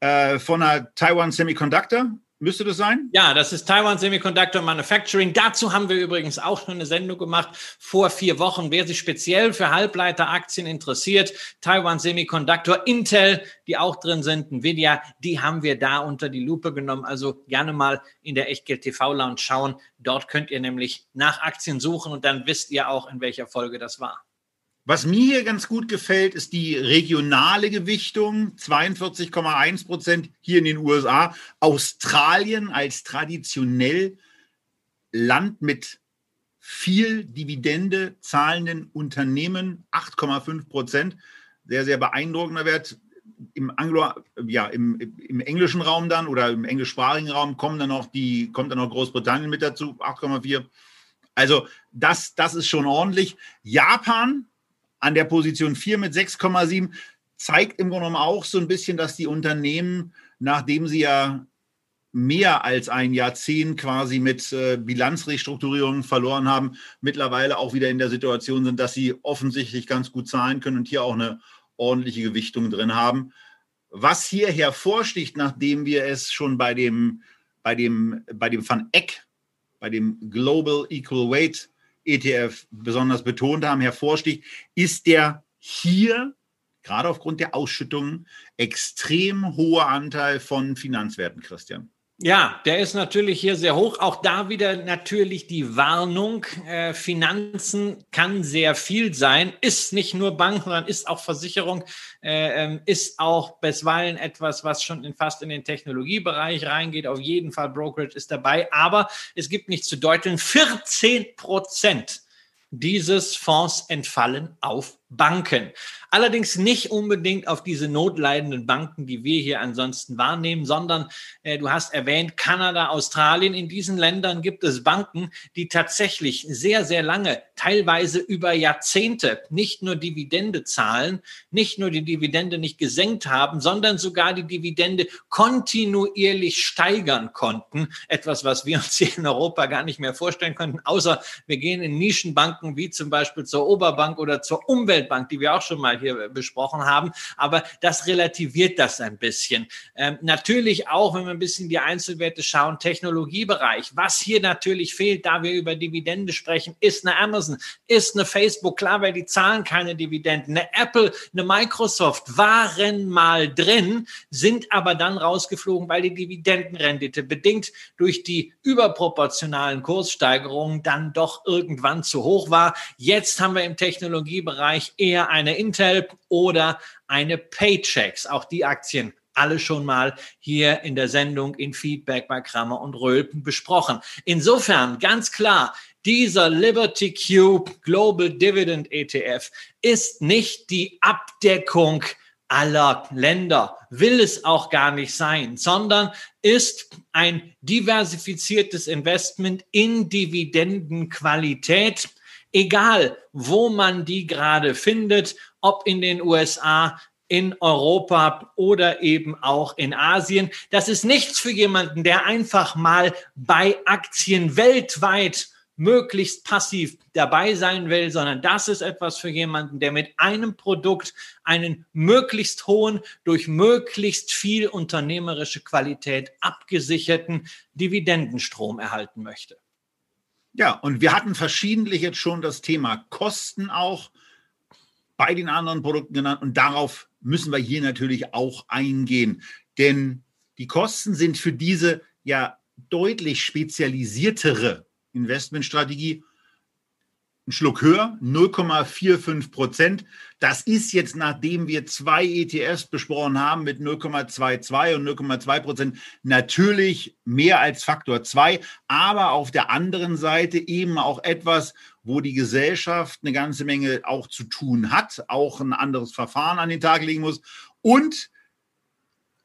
Speaker 1: äh, von einer Taiwan Semiconductor, Müsste das sein?
Speaker 2: Ja, das ist Taiwan Semiconductor Manufacturing. Dazu haben wir übrigens auch schon eine Sendung gemacht vor vier Wochen. Wer sich speziell für Halbleiteraktien interessiert, Taiwan Semiconductor, Intel, die auch drin sind, Nvidia, die haben wir da unter die Lupe genommen. Also gerne mal in der Echtgeld TV Lounge schauen. Dort könnt ihr nämlich nach Aktien suchen und dann wisst ihr auch, in welcher Folge das war.
Speaker 1: Was mir hier ganz gut gefällt, ist die regionale Gewichtung, 42,1 Prozent hier in den USA. Australien als traditionell Land mit viel Dividende zahlenden Unternehmen, 8,5 Prozent. Sehr, sehr beeindruckender Wert. Im, Anglo, ja, im, im englischen Raum dann oder im englischsprachigen Raum kommen dann noch die, kommt dann noch Großbritannien mit dazu, 8,4. Also das, das ist schon ordentlich. Japan an der Position 4 mit 6,7 zeigt im Grunde genommen auch so ein bisschen, dass die Unternehmen, nachdem sie ja mehr als ein Jahrzehnt quasi mit äh, Bilanzrestrukturierungen verloren haben, mittlerweile auch wieder in der Situation sind, dass sie offensichtlich ganz gut zahlen können und hier auch eine ordentliche Gewichtung drin haben. Was hier hervorsticht, nachdem wir es schon bei dem, bei dem, bei dem Van Eck, bei dem Global Equal Weight ETF besonders betont haben, hervorsticht, ist der hier, gerade aufgrund der Ausschüttungen, extrem hohe Anteil von Finanzwerten, Christian.
Speaker 2: Ja, der ist natürlich hier sehr hoch. Auch da wieder natürlich die Warnung. Äh, Finanzen kann sehr viel sein, ist nicht nur Bank, sondern ist auch Versicherung, äh, ähm, ist auch bisweilen etwas, was schon in, fast in den Technologiebereich reingeht. Auf jeden Fall Brokerage ist dabei. Aber es gibt nicht zu deuteln, 14 Prozent dieses Fonds entfallen auf Banken. Allerdings nicht unbedingt auf diese notleidenden Banken, die wir hier ansonsten wahrnehmen, sondern äh, du hast erwähnt, Kanada, Australien. In diesen Ländern gibt es Banken, die tatsächlich sehr, sehr lange, teilweise über Jahrzehnte, nicht nur Dividende zahlen, nicht nur die Dividende nicht gesenkt haben, sondern sogar die Dividende kontinuierlich steigern konnten. Etwas, was wir uns hier in Europa gar nicht mehr vorstellen könnten, außer wir gehen in Nischenbanken wie zum Beispiel zur Oberbank oder zur Umwelt Umweltbank, die wir auch schon mal hier besprochen haben. Aber das relativiert das ein bisschen. Ähm, natürlich auch, wenn wir ein bisschen die Einzelwerte schauen, Technologiebereich. Was hier natürlich fehlt, da wir über Dividende sprechen, ist eine Amazon, ist eine Facebook. Klar, weil die zahlen keine Dividenden. Eine Apple, eine Microsoft waren mal drin, sind aber dann rausgeflogen, weil die Dividendenrendite bedingt durch die überproportionalen Kurssteigerungen dann doch irgendwann zu hoch war. Jetzt haben wir im Technologiebereich eher eine Intel oder eine Paychecks. Auch die Aktien alle schon mal hier in der Sendung in Feedback bei Kramer und Rölpen besprochen. Insofern ganz klar, dieser Liberty Cube Global Dividend ETF ist nicht die Abdeckung aller Länder, will es auch gar nicht sein, sondern ist ein diversifiziertes Investment in Dividendenqualität, egal wo man die gerade findet, ob in den USA, in Europa oder eben auch in Asien. Das ist nichts für jemanden, der einfach mal bei Aktien weltweit möglichst passiv dabei sein will, sondern das ist etwas für jemanden, der mit einem Produkt einen möglichst hohen, durch möglichst viel unternehmerische Qualität abgesicherten Dividendenstrom erhalten möchte.
Speaker 1: Ja, und wir hatten verschiedentlich jetzt schon das Thema Kosten auch bei den anderen Produkten genannt. Und darauf müssen wir hier natürlich auch eingehen, denn die Kosten sind für diese ja deutlich spezialisiertere Investmentstrategie ein Schluck höher, 0,45 Prozent. Das ist jetzt, nachdem wir zwei ETFs besprochen haben mit 0,22 und 0,2 Prozent, natürlich mehr als Faktor 2, aber auf der anderen Seite eben auch etwas, wo die Gesellschaft eine ganze Menge auch zu tun hat, auch ein anderes Verfahren an den Tag legen muss. Und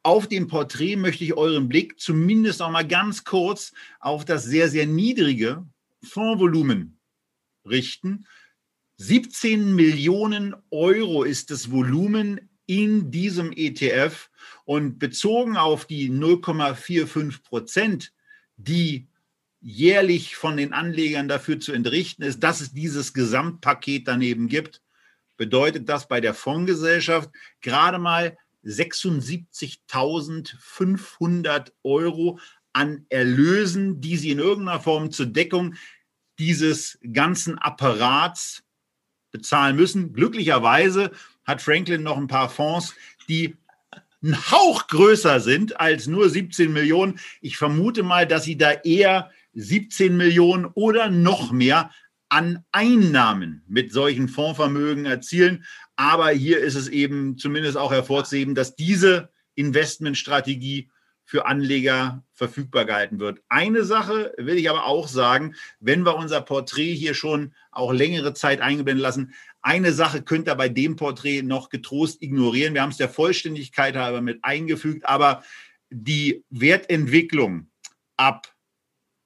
Speaker 1: auf dem Porträt möchte ich euren Blick zumindest noch mal ganz kurz auf das sehr, sehr niedrige Fondsvolumen richten. 17 Millionen Euro ist das Volumen in diesem ETF und bezogen auf die 0,45 Prozent, die jährlich von den Anlegern dafür zu entrichten ist, dass es dieses Gesamtpaket daneben gibt, bedeutet das bei der Fondsgesellschaft gerade mal 76.500 Euro an Erlösen, die sie in irgendeiner Form zur Deckung dieses ganzen Apparats bezahlen müssen. Glücklicherweise hat Franklin noch ein paar Fonds, die ein Hauch größer sind als nur 17 Millionen. Ich vermute mal, dass sie da eher 17 Millionen oder noch mehr an Einnahmen mit solchen Fondsvermögen erzielen. Aber hier ist es eben zumindest auch hervorzuheben, dass diese Investmentstrategie für Anleger verfügbar gehalten wird. Eine Sache will ich aber auch sagen, wenn wir unser Porträt hier schon auch längere Zeit eingeblendet lassen, eine Sache könnt ihr bei dem Porträt noch getrost ignorieren. Wir haben es der Vollständigkeit halber mit eingefügt, aber die Wertentwicklung ab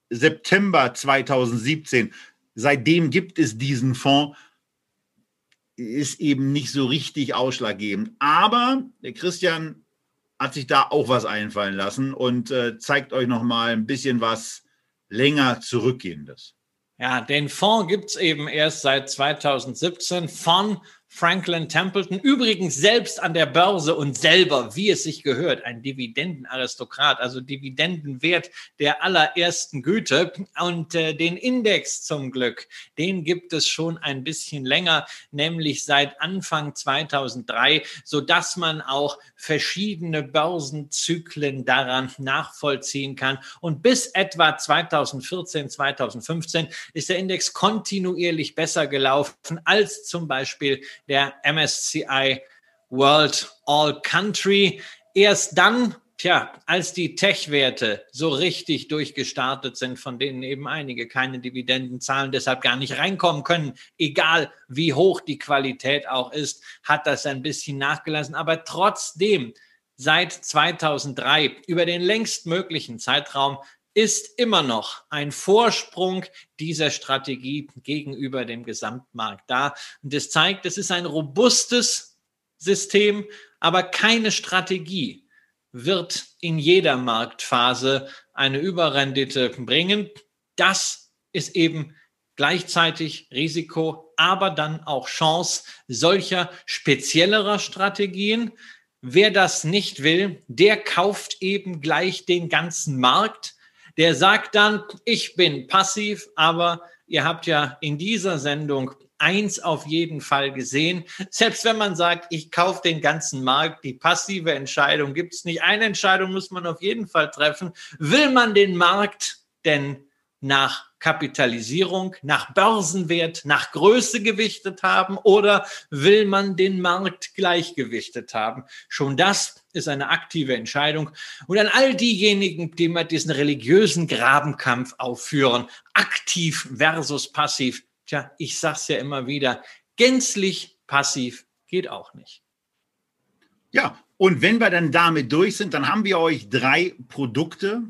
Speaker 1: September 2017, seitdem gibt es diesen Fonds, ist eben nicht so richtig ausschlaggebend. Aber der Christian hat sich da auch was einfallen lassen und äh, zeigt euch noch mal ein bisschen was länger zurückgehendes.
Speaker 2: Ja, den Fonds gibt es eben erst seit 2017 von Franklin Templeton, übrigens selbst an der Börse und selber, wie es sich gehört, ein Dividendenaristokrat, also Dividendenwert der allerersten Güte. Und äh, den Index zum Glück, den gibt es schon ein bisschen länger, nämlich seit Anfang 2003, so dass man auch verschiedene Börsenzyklen daran nachvollziehen kann. Und bis etwa 2014, 2015 ist der Index kontinuierlich besser gelaufen als zum Beispiel der MSCI World All Country. Erst dann, tja, als die Tech-Werte so richtig durchgestartet sind, von denen eben einige keine Dividenden zahlen, deshalb gar nicht reinkommen können, egal wie hoch die Qualität auch ist, hat das ein bisschen nachgelassen. Aber trotzdem, seit 2003, über den längst möglichen Zeitraum, ist immer noch ein Vorsprung dieser Strategie gegenüber dem Gesamtmarkt da. Und das zeigt, es ist ein robustes System, aber keine Strategie wird in jeder Marktphase eine Überrendite bringen. Das ist eben gleichzeitig Risiko, aber dann auch Chance solcher speziellerer Strategien. Wer das nicht will, der kauft eben gleich den ganzen Markt. Der sagt dann, ich bin passiv, aber ihr habt ja in dieser Sendung eins auf jeden Fall gesehen. Selbst wenn man sagt, ich kaufe den ganzen Markt, die passive Entscheidung gibt es nicht. Eine Entscheidung muss man auf jeden Fall treffen. Will man den Markt denn nach Kapitalisierung, nach Börsenwert, nach Größe gewichtet haben oder will man den Markt gleichgewichtet haben? Schon das ist eine aktive Entscheidung. Und an all diejenigen, die mal diesen religiösen Grabenkampf aufführen, aktiv versus passiv, tja, ich sag's ja immer wieder, gänzlich passiv geht auch nicht.
Speaker 1: Ja, und wenn wir dann damit durch sind, dann haben wir euch drei Produkte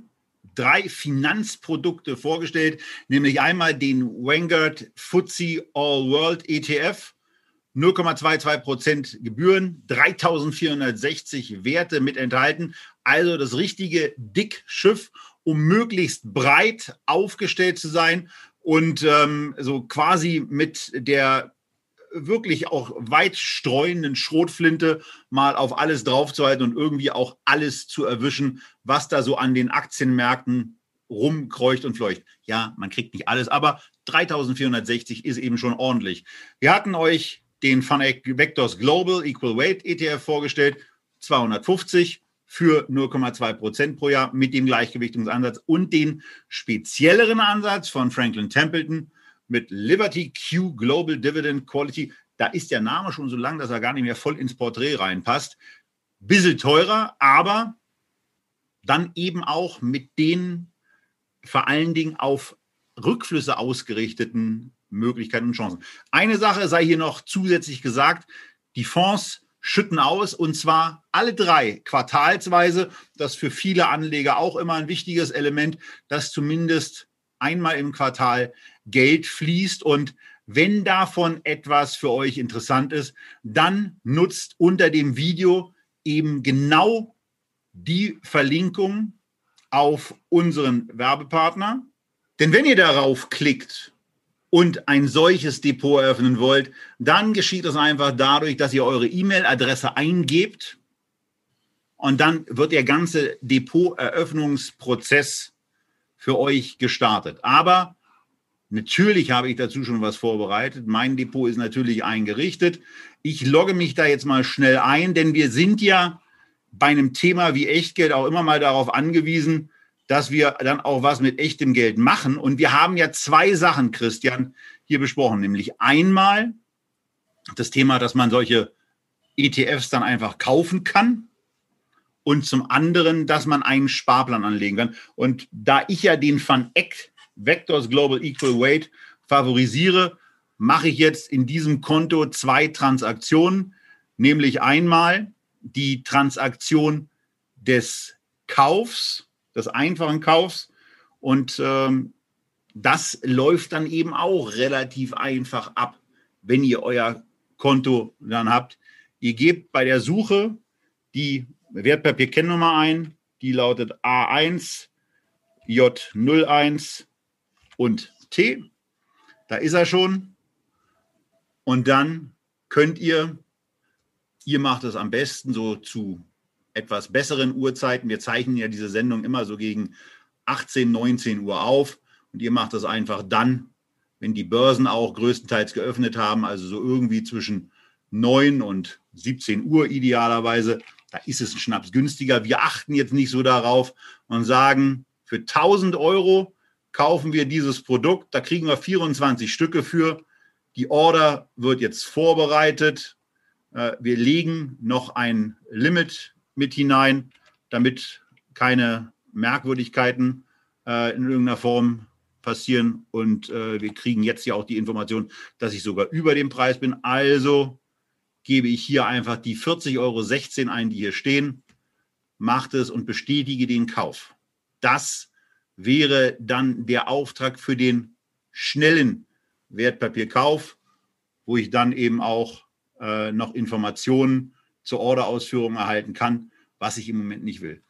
Speaker 1: drei Finanzprodukte vorgestellt, nämlich einmal den Vanguard FTSE All World ETF, 0,22 Prozent Gebühren, 3460 Werte mit enthalten. Also das richtige Dickschiff, um möglichst breit aufgestellt zu sein und ähm, so quasi mit der wirklich auch weit streuenden Schrotflinte mal auf alles draufzuhalten und irgendwie auch alles zu erwischen, was da so an den Aktienmärkten rumkreucht und fleucht. Ja, man kriegt nicht alles, aber 3460 ist eben schon ordentlich. Wir hatten euch den Funec Vectors Global Equal Weight ETF vorgestellt, 250 für 0,2 Prozent pro Jahr mit dem Gleichgewichtungsansatz und den spezielleren Ansatz von Franklin Templeton mit Liberty Q Global Dividend Quality. Da ist der Name schon so lang, dass er gar nicht mehr voll ins Porträt reinpasst. Bisschen teurer, aber dann eben auch mit den vor allen Dingen auf Rückflüsse ausgerichteten Möglichkeiten und Chancen. Eine Sache sei hier noch zusätzlich gesagt, die Fonds schütten aus und zwar alle drei quartalsweise. Das ist für viele Anleger auch immer ein wichtiges Element, dass zumindest einmal im Quartal Geld fließt. Und wenn davon etwas für euch interessant ist, dann nutzt unter dem Video eben genau die Verlinkung auf unseren Werbepartner. Denn wenn ihr darauf klickt und ein solches Depot eröffnen wollt, dann geschieht das einfach dadurch, dass ihr eure E-Mail-Adresse eingebt und dann wird der ganze Depoteröffnungsprozess für euch gestartet. Aber Natürlich habe ich dazu schon was vorbereitet. Mein Depot ist natürlich eingerichtet. Ich logge mich da jetzt mal schnell ein, denn wir sind ja bei einem Thema wie Echtgeld auch immer mal darauf angewiesen, dass wir dann auch was mit echtem Geld machen. Und wir haben ja zwei Sachen, Christian, hier besprochen. Nämlich einmal das Thema, dass man solche ETFs dann einfach kaufen kann. Und zum anderen, dass man einen Sparplan anlegen kann. Und da ich ja den Van Eck Vectors Global Equal Weight favorisiere, mache ich jetzt in diesem Konto zwei Transaktionen, nämlich einmal die Transaktion des Kaufs, des einfachen Kaufs und ähm, das läuft dann eben auch relativ einfach ab, wenn ihr euer Konto dann habt. Ihr gebt bei der Suche die Wertpapierkennnummer ein, die lautet A1 J01 und T. Da ist er schon. Und dann könnt ihr, ihr macht es am besten so zu etwas besseren Uhrzeiten. Wir zeichnen ja diese Sendung immer so gegen 18, 19 Uhr auf. Und ihr macht das einfach dann, wenn die Börsen auch größtenteils geöffnet haben, also so irgendwie zwischen 9 und 17 Uhr idealerweise. Da ist es ein Schnaps günstiger. Wir achten jetzt nicht so darauf und sagen, für 1000 Euro kaufen wir dieses Produkt. Da kriegen wir 24 Stücke für. Die Order wird jetzt vorbereitet. Äh, wir legen noch ein Limit mit hinein, damit keine Merkwürdigkeiten äh, in irgendeiner Form passieren. Und äh, wir kriegen jetzt ja auch die Information, dass ich sogar über dem Preis bin. Also gebe ich hier einfach die 40,16 Euro ein, die hier stehen, macht es und bestätige den Kauf. Das wäre dann der Auftrag für den schnellen Wertpapierkauf, wo ich dann eben auch äh, noch Informationen zur Orderausführung erhalten kann, was ich im Moment nicht will.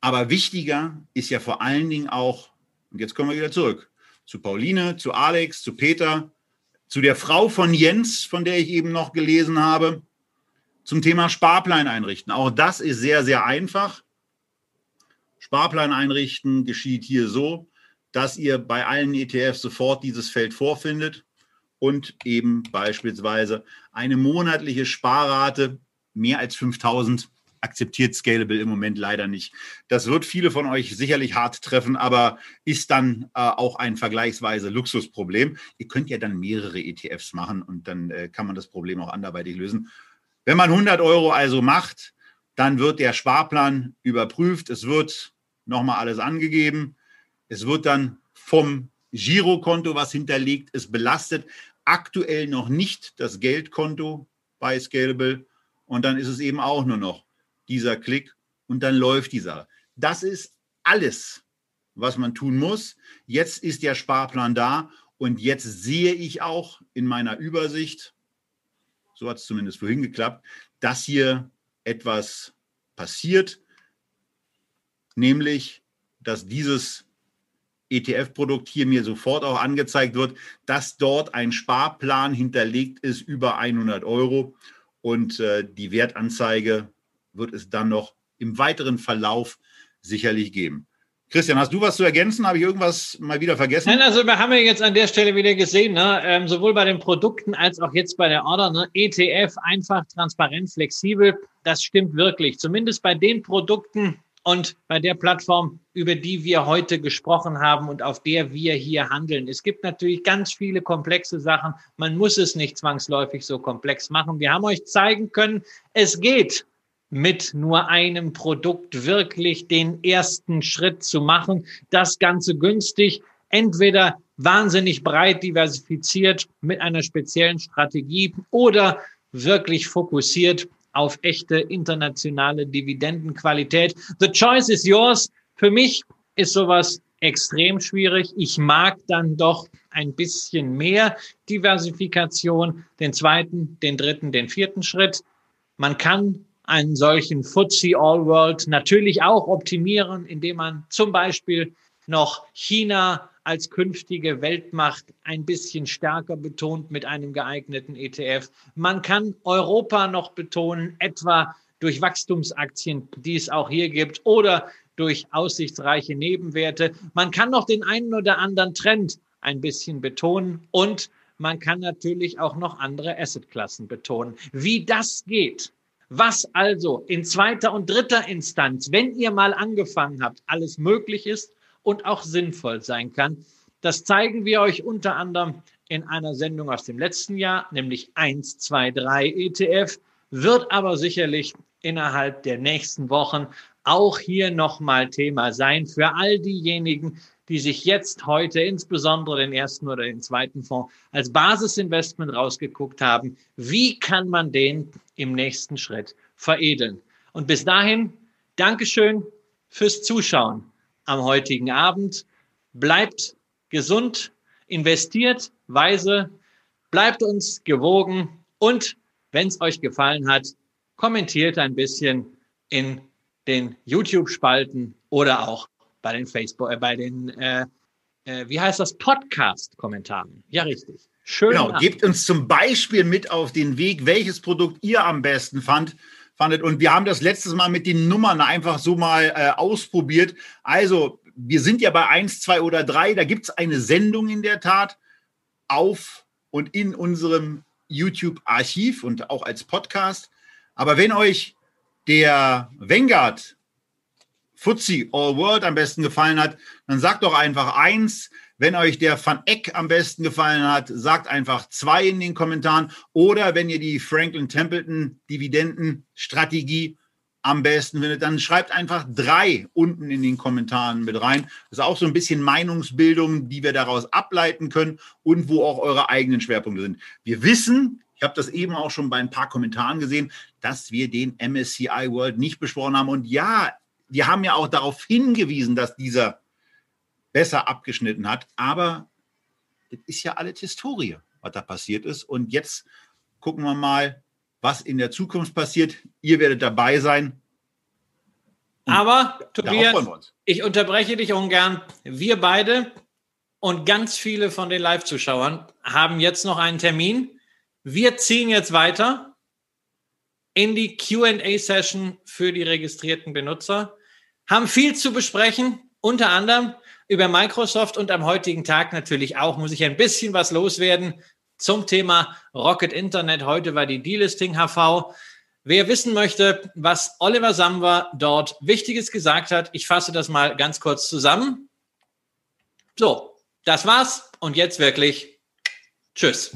Speaker 1: Aber wichtiger ist ja vor allen Dingen auch, und jetzt kommen wir wieder zurück, zu Pauline, zu Alex, zu Peter, zu der Frau von Jens, von der ich eben noch gelesen habe, zum Thema Sparplan einrichten. Auch das ist sehr, sehr einfach. Sparplan einrichten geschieht hier so, dass ihr bei allen ETFs sofort dieses Feld vorfindet und eben beispielsweise eine monatliche Sparrate mehr als 5000 akzeptiert Scalable im Moment leider nicht. Das wird viele von euch sicherlich hart treffen, aber ist dann äh, auch ein vergleichsweise Luxusproblem. Ihr könnt ja dann mehrere ETFs machen und dann äh, kann man das Problem auch anderweitig lösen. Wenn man 100 Euro also macht, dann wird der Sparplan überprüft. Es wird nochmal alles angegeben. Es wird dann vom Girokonto, was hinterlegt ist, belastet. Aktuell noch nicht das Geldkonto bei Scalable. Und dann ist es eben auch nur noch dieser Klick und dann läuft die Sache. Das ist alles, was man tun muss. Jetzt ist der Sparplan da und jetzt sehe ich auch in meiner Übersicht, so hat es zumindest vorhin geklappt, dass hier etwas passiert, nämlich, dass dieses ETF-Produkt hier mir sofort auch angezeigt wird, dass dort ein Sparplan hinterlegt ist über 100 Euro und äh, die Wertanzeige wird es dann noch im weiteren Verlauf sicherlich geben. Christian, hast du was zu ergänzen? Habe ich irgendwas mal wieder vergessen?
Speaker 2: Nein, also wir haben ja jetzt an der Stelle wieder gesehen, ne, ähm, sowohl bei den Produkten als auch jetzt bei der Order, ne, ETF einfach, transparent, flexibel. Das stimmt wirklich. Zumindest bei den Produkten und bei der Plattform, über die wir heute gesprochen haben und auf der wir hier handeln. Es gibt natürlich ganz viele komplexe Sachen. Man muss es nicht zwangsläufig so komplex machen. Wir haben euch zeigen können, es geht mit nur einem Produkt wirklich den ersten Schritt zu machen. Das Ganze günstig, entweder wahnsinnig breit diversifiziert mit einer speziellen Strategie oder wirklich fokussiert auf echte internationale Dividendenqualität. The choice is yours. Für mich ist sowas extrem schwierig. Ich mag dann doch ein bisschen mehr Diversifikation, den zweiten, den dritten, den vierten Schritt. Man kann einen solchen FTSE All World natürlich auch optimieren, indem man zum Beispiel noch China als künftige Weltmacht ein bisschen stärker betont mit einem geeigneten ETF. Man kann Europa noch betonen, etwa durch Wachstumsaktien, die es auch hier gibt, oder durch aussichtsreiche Nebenwerte. Man kann noch den einen oder anderen Trend ein bisschen betonen und man kann natürlich auch noch andere Assetklassen betonen. Wie das geht, was also in zweiter und dritter Instanz, wenn ihr mal angefangen habt, alles möglich ist und auch sinnvoll sein kann, das zeigen wir euch unter anderem in einer Sendung aus dem letzten Jahr, nämlich 1, 2, 3 ETF, wird aber sicherlich innerhalb der nächsten Wochen auch hier nochmal Thema sein für all diejenigen, die sich jetzt heute insbesondere den ersten oder den zweiten Fonds als Basisinvestment rausgeguckt haben. Wie kann man den im nächsten Schritt veredeln? Und bis dahin, Dankeschön fürs Zuschauen am heutigen Abend. Bleibt gesund, investiert weise, bleibt uns gewogen und wenn es euch gefallen hat, kommentiert ein bisschen in den YouTube-Spalten oder auch bei den Facebook, äh, bei den, äh, äh, wie heißt das, Podcast-Kommentaren. Ja, richtig.
Speaker 1: Schön. Genau, Abend. gebt uns zum Beispiel mit auf den Weg, welches Produkt ihr am besten fand, fandet. Und wir haben das letztes Mal mit den Nummern einfach so mal äh, ausprobiert. Also, wir sind ja bei 1, 2 oder 3. Da gibt es eine Sendung in der Tat auf und in unserem YouTube-Archiv und auch als Podcast. Aber wenn euch der Vanguard Fuzzy All World am besten gefallen hat, dann sagt doch einfach eins. Wenn euch der Van Eck am besten gefallen hat, sagt einfach zwei in den Kommentaren. Oder wenn ihr die Franklin Templeton Dividendenstrategie am besten findet, dann schreibt einfach drei unten in den Kommentaren mit rein. Das ist auch so ein bisschen Meinungsbildung, die wir daraus ableiten können und wo auch eure eigenen Schwerpunkte sind. Wir wissen, ich habe das eben auch schon bei ein paar Kommentaren gesehen, dass wir den MSCI World nicht besprochen haben. Und ja, wir haben ja auch darauf hingewiesen, dass dieser besser abgeschnitten hat. Aber das ist ja alles Historie, was da passiert ist. Und jetzt gucken wir mal, was in der Zukunft passiert. Ihr werdet dabei sein.
Speaker 2: Und Aber, Tobias, ich unterbreche dich ungern. Wir beide und ganz viele von den Live-Zuschauern haben jetzt noch einen Termin. Wir ziehen jetzt weiter in die QA-Session für die registrierten Benutzer, haben viel zu besprechen, unter anderem über Microsoft und am heutigen Tag natürlich auch, muss ich ein bisschen was loswerden zum Thema Rocket Internet. Heute war die Delisting HV. Wer wissen möchte, was Oliver Samwer dort Wichtiges gesagt hat, ich fasse das mal ganz kurz zusammen. So, das war's und jetzt wirklich Tschüss.